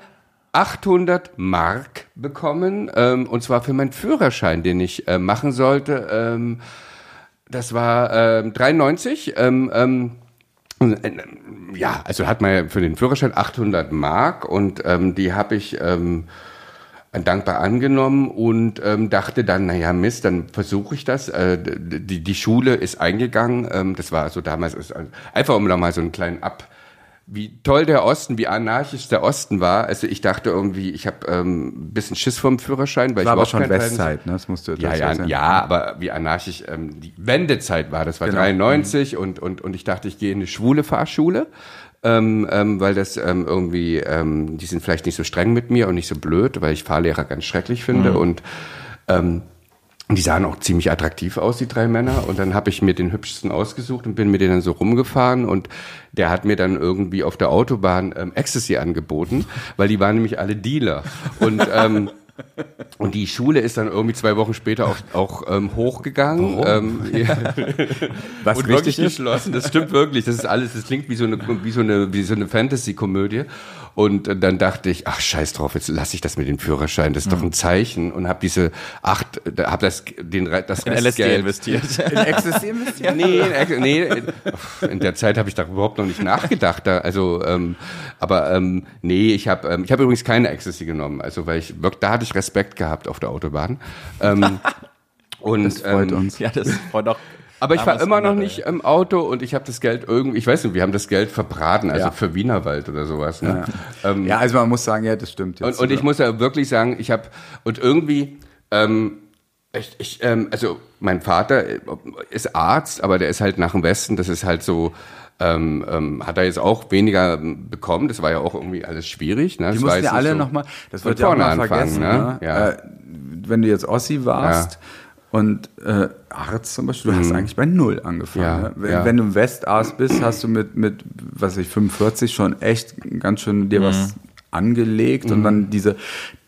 800 Mark bekommen, ähm, und zwar für meinen Führerschein, den ich äh, machen sollte. Ähm, das war ähm, 93. Ähm, ähm, äh, ja, also hat man ja für den Führerschein 800 Mark und ähm, die habe ich dankbar angenommen und ähm, dachte dann, naja, Mist, dann versuche ich das. Äh, die, die Schule ist eingegangen. Ähm, das war so damals, einfach um nochmal so einen kleinen Ab wie toll der Osten, wie anarchisch der Osten war. Also ich dachte irgendwie, ich habe ähm, ein bisschen Schiss vom Führerschein, weil war ich aber überhaupt schon Westzeit, ne? Das musst du ja, dazu ja, sagen. ja, aber wie anarchisch ähm, die Wendezeit war. Das war Genau. 93 und, und, und ich dachte, ich gehe in eine schwule Fahrschule, ähm, ähm, weil das ähm, irgendwie, ähm, die sind vielleicht nicht so streng mit mir und nicht so blöd, weil ich Fahrlehrer ganz schrecklich finde und ähm, und die sahen auch ziemlich attraktiv aus, die drei Männer. Und dann habe ich mir den hübschesten ausgesucht und bin mit denen dann so rumgefahren. Und der hat mir dann irgendwie auf der Autobahn ähm, Ecstasy angeboten, weil die waren nämlich alle Dealer. Und ähm, und die Schule ist dann irgendwie zwei Wochen später auch, auch ähm, hochgegangen. Ähm, ja. Was und wirklich ist? geschlossen. Das stimmt wirklich. Das ist alles, das klingt wie so eine, wie so eine, wie so eine Fantasy-Komödie. Und dann dachte ich, ach scheiß drauf, jetzt lasse ich das mit dem Führerschein. Das ist Mhm. doch ein Zeichen. Und habe diese acht, habe das, den, das In LSD Restgeld investiert. In Ecstasy investiert? Nee, in, nee, in, in der Zeit habe ich da überhaupt noch nicht nachgedacht. Da, also, ähm, aber ähm, nee, ich habe ähm, ich habe übrigens keine Ecstasy genommen. Also, weil ich wirklich, da hatte ich Respekt gehabt auf der Autobahn. Ähm, und Das freut ähm, uns. ja, das freut auch. Aber ich war damals immer noch andere. nicht im Auto und ich habe das Geld irgendwie, ich weiß nicht, wir haben das Geld verbraten, also Ja. für Wienerwald oder sowas. Ne? Ähm, Ja, also man muss sagen, ja, das stimmt. und, Jetzt und ich muss ja wirklich sagen, ich habe und irgendwie, ähm, ich, ich, ähm, also mein Vater ist Arzt, aber der ist halt nach dem Westen. Das ist halt so. Ähm, ähm, hat er jetzt auch weniger ähm, bekommen. Das war ja auch irgendwie alles schwierig. Ne? Die Das mussten ja alle so nochmal, das wird ja auch mal vergessen, ne? ne? Ja. Äh, wenn du jetzt Ossi warst und äh, Arzt zum Beispiel, du hast eigentlich bei Null angefangen. Mhm. Ja, ne? wenn, ja. wenn du Westarzt bist, hast du mit, mit, was weiß ich, 45 schon echt ganz schön dir was Mhm. angelegt und dann diese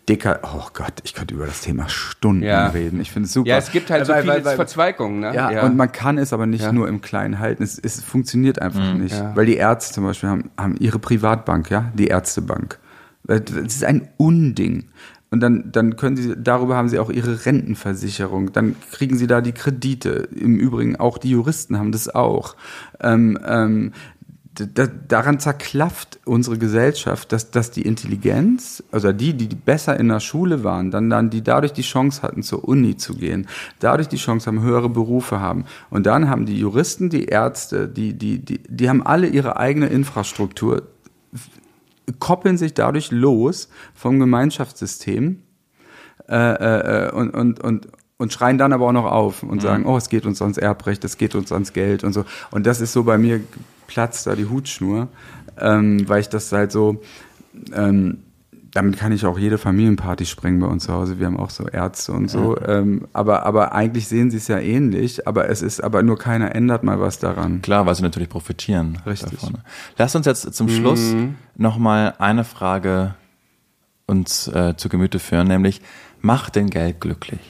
Dicker, oh Gott, ich könnte über das Thema Stunden Ja. reden. Ich finde es super. Ja, es gibt halt so Weil- viele weil- weil- Verzweigungen. Ne? ja, und man kann es aber nicht Ja. nur im Kleinen halten. Es, es funktioniert einfach nicht. Ja. Weil die Ärzte zum Beispiel haben, haben ihre Privatbank, ja, die Ärztebank. Das ist ein Unding. Und dann, dann können sie, darüber haben sie auch ihre Rentenversicherung. Dann kriegen sie da die Kredite. Im Übrigen auch die Juristen haben das auch. Ähm, ähm, da, daran zerklafft unsere Gesellschaft, dass, dass die Intelligenz, also die, die besser in der Schule waren, dann, dann die dadurch die Chance hatten, zur Uni zu gehen, dadurch die Chance haben, höhere Berufe haben. Und dann haben die Juristen, die Ärzte, die, die, die, die haben alle ihre eigene Infrastruktur, koppeln sich dadurch los vom Gemeinschaftssystem äh, äh, und, und, und, und schreien dann aber auch noch auf und sagen, oh, es geht uns ans Erbrecht, es geht uns ans Geld und so. Und das ist so bei mir platzt da die Hutschnur, ähm, weil ich das halt so, ähm, damit kann ich auch jede Familienparty sprengen bei uns zu Hause. Wir haben auch so Ärzte und so. Ähm, aber, aber eigentlich sehen sie es ja ähnlich, aber es ist, aber nur keiner ändert mal was daran. Klar, weil sie natürlich profitieren. Richtig. Davon. Lass uns jetzt zum Schluss Mhm. nochmal eine Frage uns äh, zu Gemüte führen, nämlich, macht denn Geld glücklich?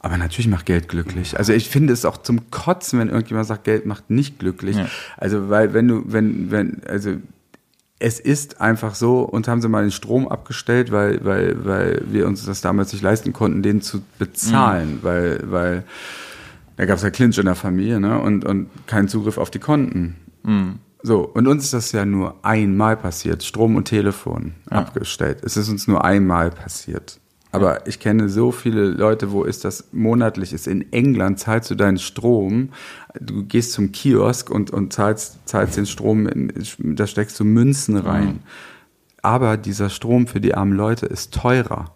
Aber natürlich macht Geld glücklich. Also ich finde es auch zum Kotzen, wenn irgendjemand sagt, Geld macht nicht glücklich. Ja. Also weil wenn du, wenn, wenn, also es ist einfach so, und haben sie mal den Strom abgestellt, weil, weil, weil wir uns das damals nicht leisten konnten, den zu bezahlen, weil, weil da gab es ja Clinch in der Familie, ne? Und, und keinen Zugriff auf die Konten. So, und uns ist das ja nur einmal passiert, Strom und Telefon abgestellt. Es ist uns nur einmal passiert. Aber ich kenne so viele Leute, wo ist das monatlich ist. In England zahlst du deinen Strom, du gehst zum Kiosk und, und zahlst, zahlst den Strom, in, da steckst du Münzen rein. aber dieser Strom für die armen Leute ist teurer.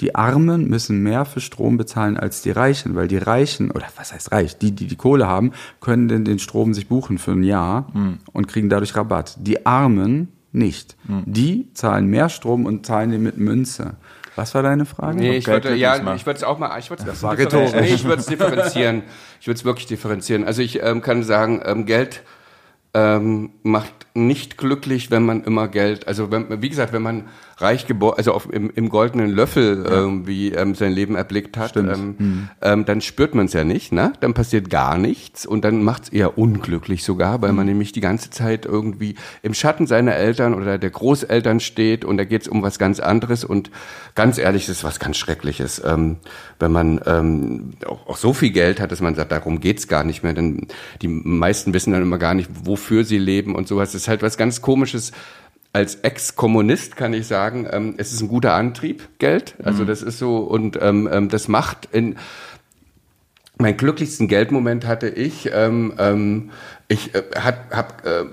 Die Armen müssen mehr für Strom bezahlen als die Reichen, weil die Reichen, oder was heißt reich, die, die die Kohle haben, können den, den Strom sich buchen für ein Jahr und kriegen dadurch Rabatt. Die Armen nicht. Die zahlen mehr Strom und zahlen den mit Münze. Was war deine Frage? Nee, ich Geld würde, ja, ich würde es auch mal, ich würde es differenzieren. Nee, ich würde es differenzieren. Ich würde es wirklich differenzieren. Also ich ähm, kann sagen, ähm, Geld ähm, macht nicht glücklich, wenn man immer Geld, also wenn, wie gesagt, wenn man reich geboren, also auf, im, im goldenen Löffel irgendwie ähm, sein Leben erblickt hat, ähm, ähm, dann spürt man es ja nicht, ne? Dann passiert gar nichts und dann macht es eher unglücklich sogar, weil man nämlich die ganze Zeit irgendwie im Schatten seiner Eltern oder der Großeltern steht und da geht es um was ganz anderes und ganz ehrlich, das ist was ganz Schreckliches, ähm, wenn man ähm, auch, auch so viel Geld hat, dass man sagt, darum geht's gar nicht mehr, denn die meisten wissen dann immer gar nicht, wofür sie leben und sowas. Das ist halt was ganz Komisches, als Ex-Kommunist kann ich sagen, ähm, es ist ein guter Antrieb, Geld. Also das ist so und ähm, ähm, das macht in meinen glücklichsten Geldmoment hatte ich. Ähm, ähm, ich äh, hat, hab äh,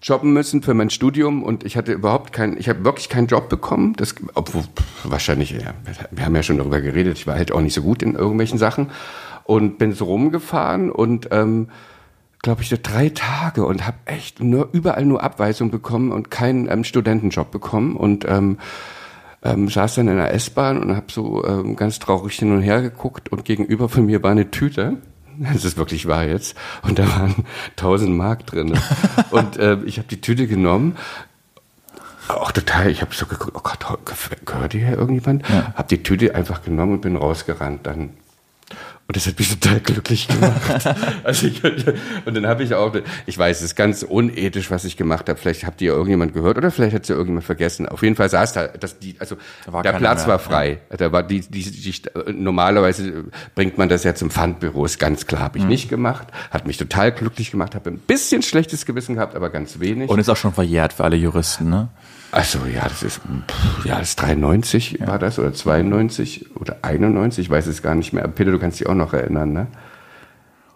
jobben müssen für mein Studium und ich hatte überhaupt keinen, ich habe wirklich keinen Job bekommen. Das, obwohl wahrscheinlich, ja, wir haben ja schon darüber geredet. Ich war halt auch nicht so gut in irgendwelchen Sachen und bin so rumgefahren und ähm, glaube ich, so drei Tage und habe echt nur überall nur Abweisung bekommen und keinen ähm, Studentenjob bekommen und ähm, ähm, saß dann in der S-Bahn und habe so ähm, ganz traurig hin und her geguckt und gegenüber von mir war eine Tüte. Das ist wirklich wahr jetzt. Und da waren 1000 Mark drin. und äh, ich habe die Tüte genommen. Auch total, ich habe so geguckt, oh Gott, gehört hier irgendjemand? Ja. Habe die Tüte einfach genommen und bin rausgerannt. Dann und das hat mich total glücklich gemacht. also ich, und dann habe ich auch, ich weiß, es ist ganz unethisch, was ich gemacht habe. Vielleicht habt ihr irgendjemand gehört oder vielleicht hat ja irgendjemand vergessen. Auf jeden Fall saß da, dass die, also Da der Platz mehr, war frei. Da war die, die, die, normalerweise bringt man das ja zum Pfandbüro, ist ganz klar. Habe ich nicht gemacht. Hat mich total glücklich gemacht. Habe ein bisschen schlechtes Gewissen gehabt, aber ganz wenig. Und ist auch schon verjährt für alle Juristen, ne? Achso, ja, das ist, pff, ja, das ist 93 war das oder 92 oder 91, ich weiß es gar nicht mehr. Peter, du kannst dich auch noch erinnern, ne?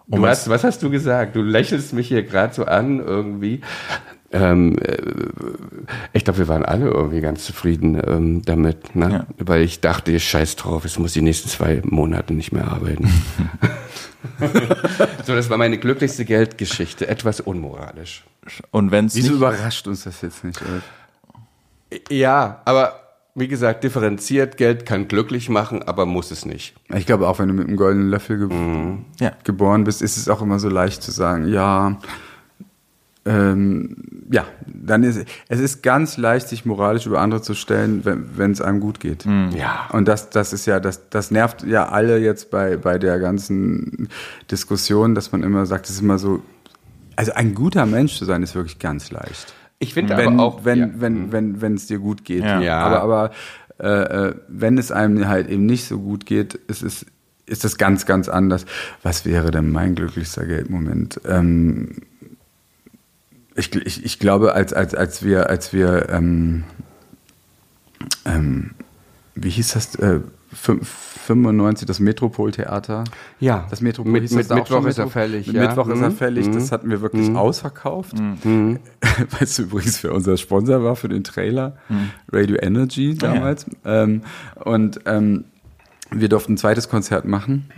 Du was- hast, was hast du gesagt? Du lächelst mich hier gerade so an irgendwie. Ähm, äh, ich glaube, wir waren alle irgendwie ganz zufrieden ähm, damit, ne? Ja. weil ich dachte, scheiß drauf, es muss die nächsten zwei Monate nicht mehr arbeiten. so, das war meine glücklichste Geldgeschichte, etwas unmoralisch. Und wenn es Wieso nicht, überrascht uns das jetzt nicht? Ulf? Ja, aber wie gesagt, differenziert, Geld kann glücklich machen, aber muss es nicht. Ich glaube, auch wenn du mit einem goldenen Löffel ge Ja. geboren bist, ist es auch immer so leicht zu sagen, ja, ähm, ja, dann ist es ist ganz leicht, sich moralisch über andere zu stellen, wenn wenn es einem gut geht. Ja. Und das, das ist ja, das, das nervt ja alle jetzt bei, bei der ganzen Diskussion, dass man immer sagt, es ist immer so, also ein guter Mensch zu sein, ist wirklich ganz leicht. Ich finde wenn, aber auch, wenn, ja. wenn, wenn, wenn es dir gut geht. Ja. Ja. Aber, aber äh, äh, wenn es einem halt eben nicht so gut geht, ist es ist das ganz, ganz anders. Was wäre denn mein glücklichster Geldmoment? Ähm, ich, ich, ich glaube, als, als, als wir, als wir ähm, ähm, wie hieß das, äh, 95, das Metropoltheater. Ja. Das Metropol Mit- hieß mit Mittwoch ist er fällig, Mit ja. Mittwoch ist er Mhm. fällig. Das Mhm. hatten wir wirklich ausverkauft. Weißt du übrigens, wer unser Sponsor war für den Trailer? Radio Energy damals. Ähm, und ähm, wir durften ein zweites Konzert machen.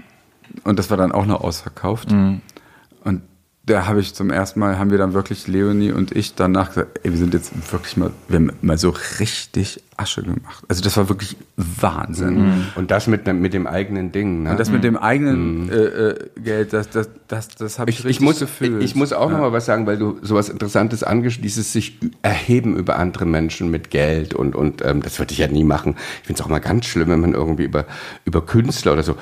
Und das war dann auch noch ausverkauft. Und da habe ich zum ersten Mal, haben wir dann wirklich, Leonie und ich, danach gesagt, ey, wir sind jetzt wirklich mal, wir haben mal so richtig Asche gemacht. Also das war wirklich Wahnsinn. Und das mit, dem- mit dem eigenen Ding. Ne? Und das mit dem eigenen äh, äh, Geld, das, das, das, das habe ich, ich, richtig ich muss, gefühlt. Ich, ich muss auch noch mal was sagen, weil du sowas Interessantes angesch dieses sich erheben über andere Menschen mit Geld und, und ähm, das würde ich ja nie machen. Ich finde es auch mal ganz schlimm, wenn man irgendwie über, über Künstler oder so,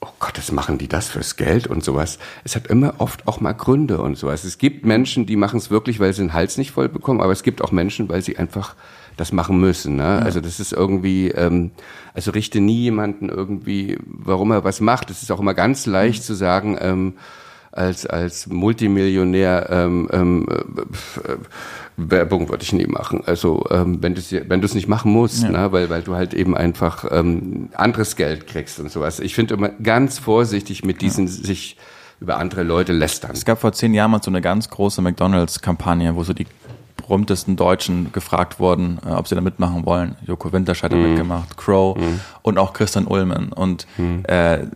oh Gott, das machen die das fürs Geld und sowas. Es hat immer oft auch mal Gründe und sowas. Es gibt Menschen, die machen es wirklich, weil sie den Hals nicht voll bekommen, aber es gibt auch Menschen, weil sie einfach das machen müssen. Ne? Also das ist irgendwie, ähm, also richte nie jemanden irgendwie, warum er was macht. Es ist auch immer ganz leicht zu sagen, ähm, als als Multimillionär ähm, ähm, äh, Werbung würde ich nie machen. Also ähm, wenn du wenn es nicht machen musst, ne? weil weil du halt eben einfach ähm, anderes Geld kriegst und sowas. Ich finde immer ganz vorsichtig mit diesen sich über andere Leute lästern. Es gab vor zehn Jahren mal so eine ganz große McDonalds-Kampagne, wo so die berühmtesten Deutschen gefragt wurden, äh, ob sie da mitmachen wollen. Joko Winterscheid hat mitgemacht, Crow und auch Christian Ullmann. Und äh,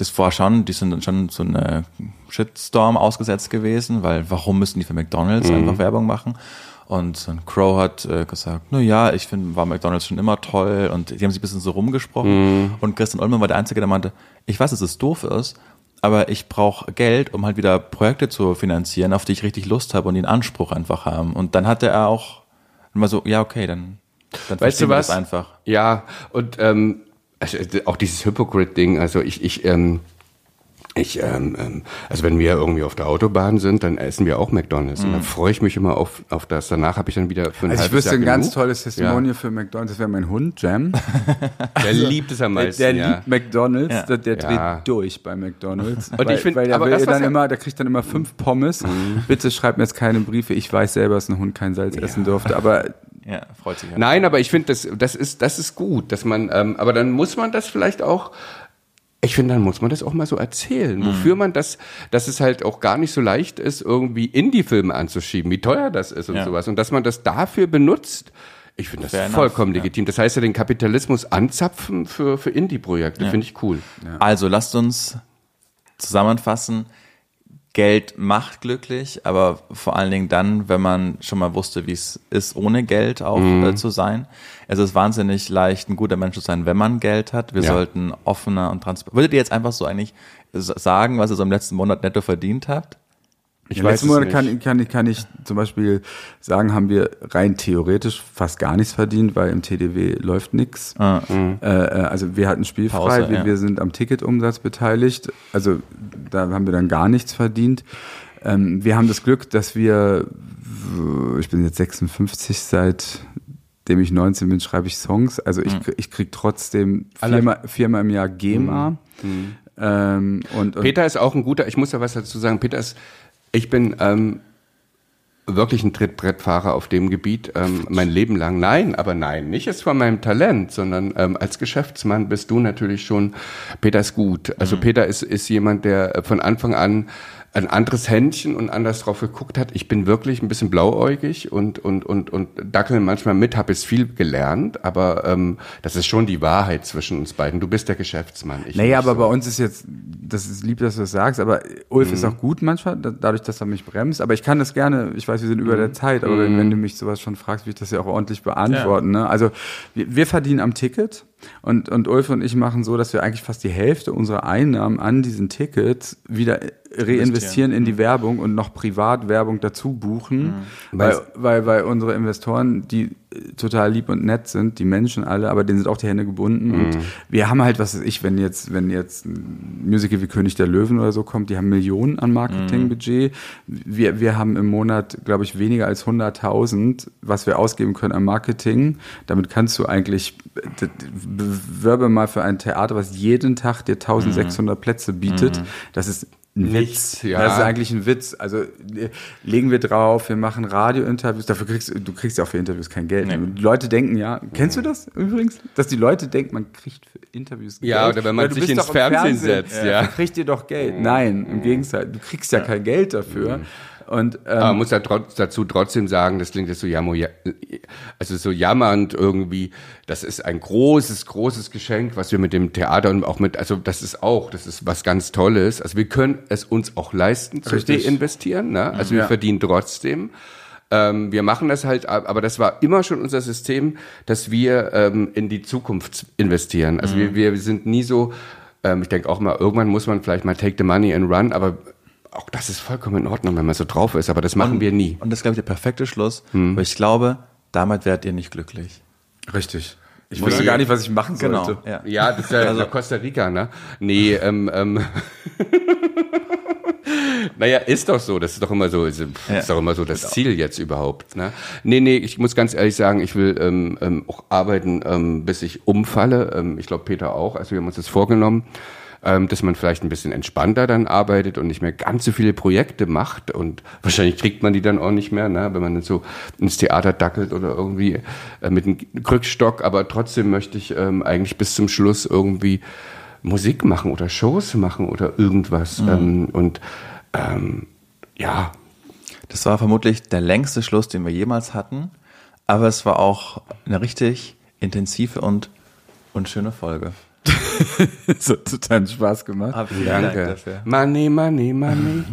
das war schon, die sind dann schon so eine Shitstorm ausgesetzt gewesen, weil warum müssen die für McDonalds einfach Werbung machen? Und so ein Crow hat äh, gesagt, na ja, ich finde, war McDonalds schon immer toll und die haben sich ein bisschen so rumgesprochen. Und Christian Ullmann war der Einzige, der meinte, ich weiß, dass es doof ist, aber ich brauche Geld, um halt wieder Projekte zu finanzieren, auf die ich richtig Lust habe und die einen Anspruch einfach haben. Und dann hatte er auch immer so, ja, okay, dann, dann Weißt du was? das einfach. Ja, und ähm, also, auch dieses Hypocrite-Ding, also ich, ich, ähm, ich, ähm, ähm, also wenn wir irgendwie auf der Autobahn sind, dann essen wir auch McDonalds. Und da freue ich mich immer auf, auf das. Danach habe ich dann wieder für ein Also ich wüsste Jahr ein ganz genug. tolles Testimonial für McDonalds, das wäre mein Hund, Jam. Der liebt es am Der, meisten. der ja. liebt McDonalds, Ja. der, der dreht Ja. durch bei McDonalds. Und weil, ich find- weil der aber will das, dann er- immer, der kriegt dann immer fünf Pommes. Bitte schreibt mir jetzt keine Briefe. Ich weiß selber, dass ein Hund kein Salz essen durfte, aber Ja, freut sich. ja. Nein, aber ich finde, das, das, ist, das ist gut, dass man, ähm, aber dann muss man das vielleicht auch, ich finde, dann muss man das auch mal so erzählen, wofür man das, dass es halt auch gar nicht so leicht ist, irgendwie Indie-Filme anzuschieben, wie teuer das ist und Ja. sowas. Und dass man das dafür benutzt, ich finde das Fair enough, vollkommen ja. legitim. Das heißt ja, den Kapitalismus anzapfen für, für Indie-Projekte, finde ich cool. Also lasst uns zusammenfassen. Geld macht glücklich, aber vor allen Dingen dann, wenn man schon mal wusste, wie es ist, ohne Geld auch Mhm. äh, zu sein. Es ist wahnsinnig leicht, ein guter Mensch zu sein, wenn man Geld hat. Wir Ja. sollten offener und transparent. Würdet ihr jetzt einfach so eigentlich sagen, was ihr so im letzten Monat netto verdient habt? Ich Im weiß letzten Monat kann, kann, ich- kann ich zum Beispiel sagen, haben wir rein theoretisch fast gar nichts verdient, weil im TDW läuft nichts. Ah. Äh, äh, also wir hatten spielfrei, Pause, wir, ja. wir sind am Ticketumsatz beteiligt. Also da haben wir dann gar nichts verdient. Ähm, wir haben das Glück, dass wir, ich bin jetzt 56, seitdem ich 19 bin, schreibe ich Songs. Also ich, krieg- ich krieg trotzdem viermal, viermal im Jahr GEMA. Ähm, und, und Peter ist auch ein guter, ich muss da was dazu sagen, Peter ist, ich bin ähm, wirklich ein Trittbrettfahrer auf dem Gebiet, ähm, mein Leben lang. Nein, aber nein, nicht jetzt von meinem Talent, sondern ähm, als Geschäftsmann bist du natürlich schon, Peter ist gut. Also Peter ist, ist jemand, der äh, von Anfang an ein anderes Händchen und anders drauf geguckt hat. Ich bin wirklich ein bisschen blauäugig und, und, und, und dackel manchmal mit, habe jetzt viel gelernt, aber ähm, das ist schon die Wahrheit zwischen uns beiden. Du bist der Geschäftsmann. Ich Naja, aber so. bei uns ist jetzt, das ist lieb, dass du das sagst, aber Ulf ist auch gut manchmal, da- dadurch, dass er mich bremst. Aber ich kann das gerne, ich weiß, wir sind über der Zeit, aber wenn, wenn du mich sowas schon fragst, will ich das ja auch ordentlich beantworten. Ne? Also wir, wir verdienen am Ticket und, und Ulf und ich machen so, dass wir eigentlich fast die Hälfte unserer Einnahmen an diesen Tickets wieder reinvestieren in die Werbung und noch Privatwerbung dazu buchen, weil, weil, weil unsere Investoren, die total lieb und nett sind, die Menschen alle, aber denen sind auch die Hände gebunden und wir haben halt, was weiß ich, wenn jetzt, wenn jetzt ein Musical wie König der Löwen oder so kommt, die haben Millionen an Marketingbudget. Wir, wir haben im Monat, glaube ich, weniger als 100.000, was wir ausgeben können an Marketing. Damit kannst du eigentlich, bewerbe mal für ein Theater, was jeden Tag dir 1600 Plätze bietet. Das ist ein Witz. ja. Das ist eigentlich ein Witz. Also äh, legen wir drauf, wir machen Radiointerviews, dafür kriegst du kriegst ja auch für Interviews kein Geld. Die Leute denken ja, kennst du das übrigens? Dass die Leute denken, man kriegt für Interviews Ja, Geld. oder wenn man sich ins im Fernsehen setzt, ja. dafür kriegt ihr doch Geld. Nein, im Gegenteil, du kriegst ja kein Geld dafür. Und Aber man ähm, muss ja trotz, dazu trotzdem sagen, das klingt jetzt so jammer, also so jammernd irgendwie. Das ist ein großes, großes Geschenk, was wir mit dem Theater und auch mit, also das ist auch, das ist was ganz Tolles. Also wir können es uns auch leisten zu Richtig. investieren. Ne? Also wir Ja. verdienen trotzdem. Ähm, wir machen das halt, aber das war immer schon unser System, dass wir ähm, in die Zukunft investieren. Also wir, wir sind nie so, ähm, ich denke auch mal, irgendwann muss man vielleicht mal take the money and run, aber auch das ist vollkommen in Ordnung, wenn man so drauf ist, aber das machen wir nie. Und das ist, glaube ich, der perfekte Schluss, Hm. weil ich glaube, damit werdet ihr nicht glücklich. richtig. Ich wusste gar nicht, was ich machen Genau. sollte. Ja. Ja, das ist ja also, Costa Rica, ne? Nee, ähm, ähm. naja, ist doch so. Das ist doch immer so, ist, Ja. doch immer so das Ziel jetzt überhaupt. Ne? Nee, nee, ich muss ganz ehrlich sagen, ich will ähm, ähm, auch arbeiten, ähm, bis ich umfalle. Ähm, ich glaube, Peter auch. Also wir haben uns das vorgenommen, ähm, dass man vielleicht ein bisschen entspannter dann arbeitet und nicht mehr ganz so viele Projekte macht und wahrscheinlich kriegt man die dann auch nicht mehr, ne? wenn man dann so ins Theater dackelt oder irgendwie äh, mit einem Krückstock, aber trotzdem möchte ich ähm, eigentlich bis zum Schluss irgendwie Musik machen oder Shows machen oder irgendwas mhm. ähm, und ähm, ja. Das war vermutlich der längste Schluss, den wir jemals hatten, aber es war auch eine richtig intensive und, und schöne Folge. das hat totalen Spaß gemacht. Danke. Dafür. Money, money, money.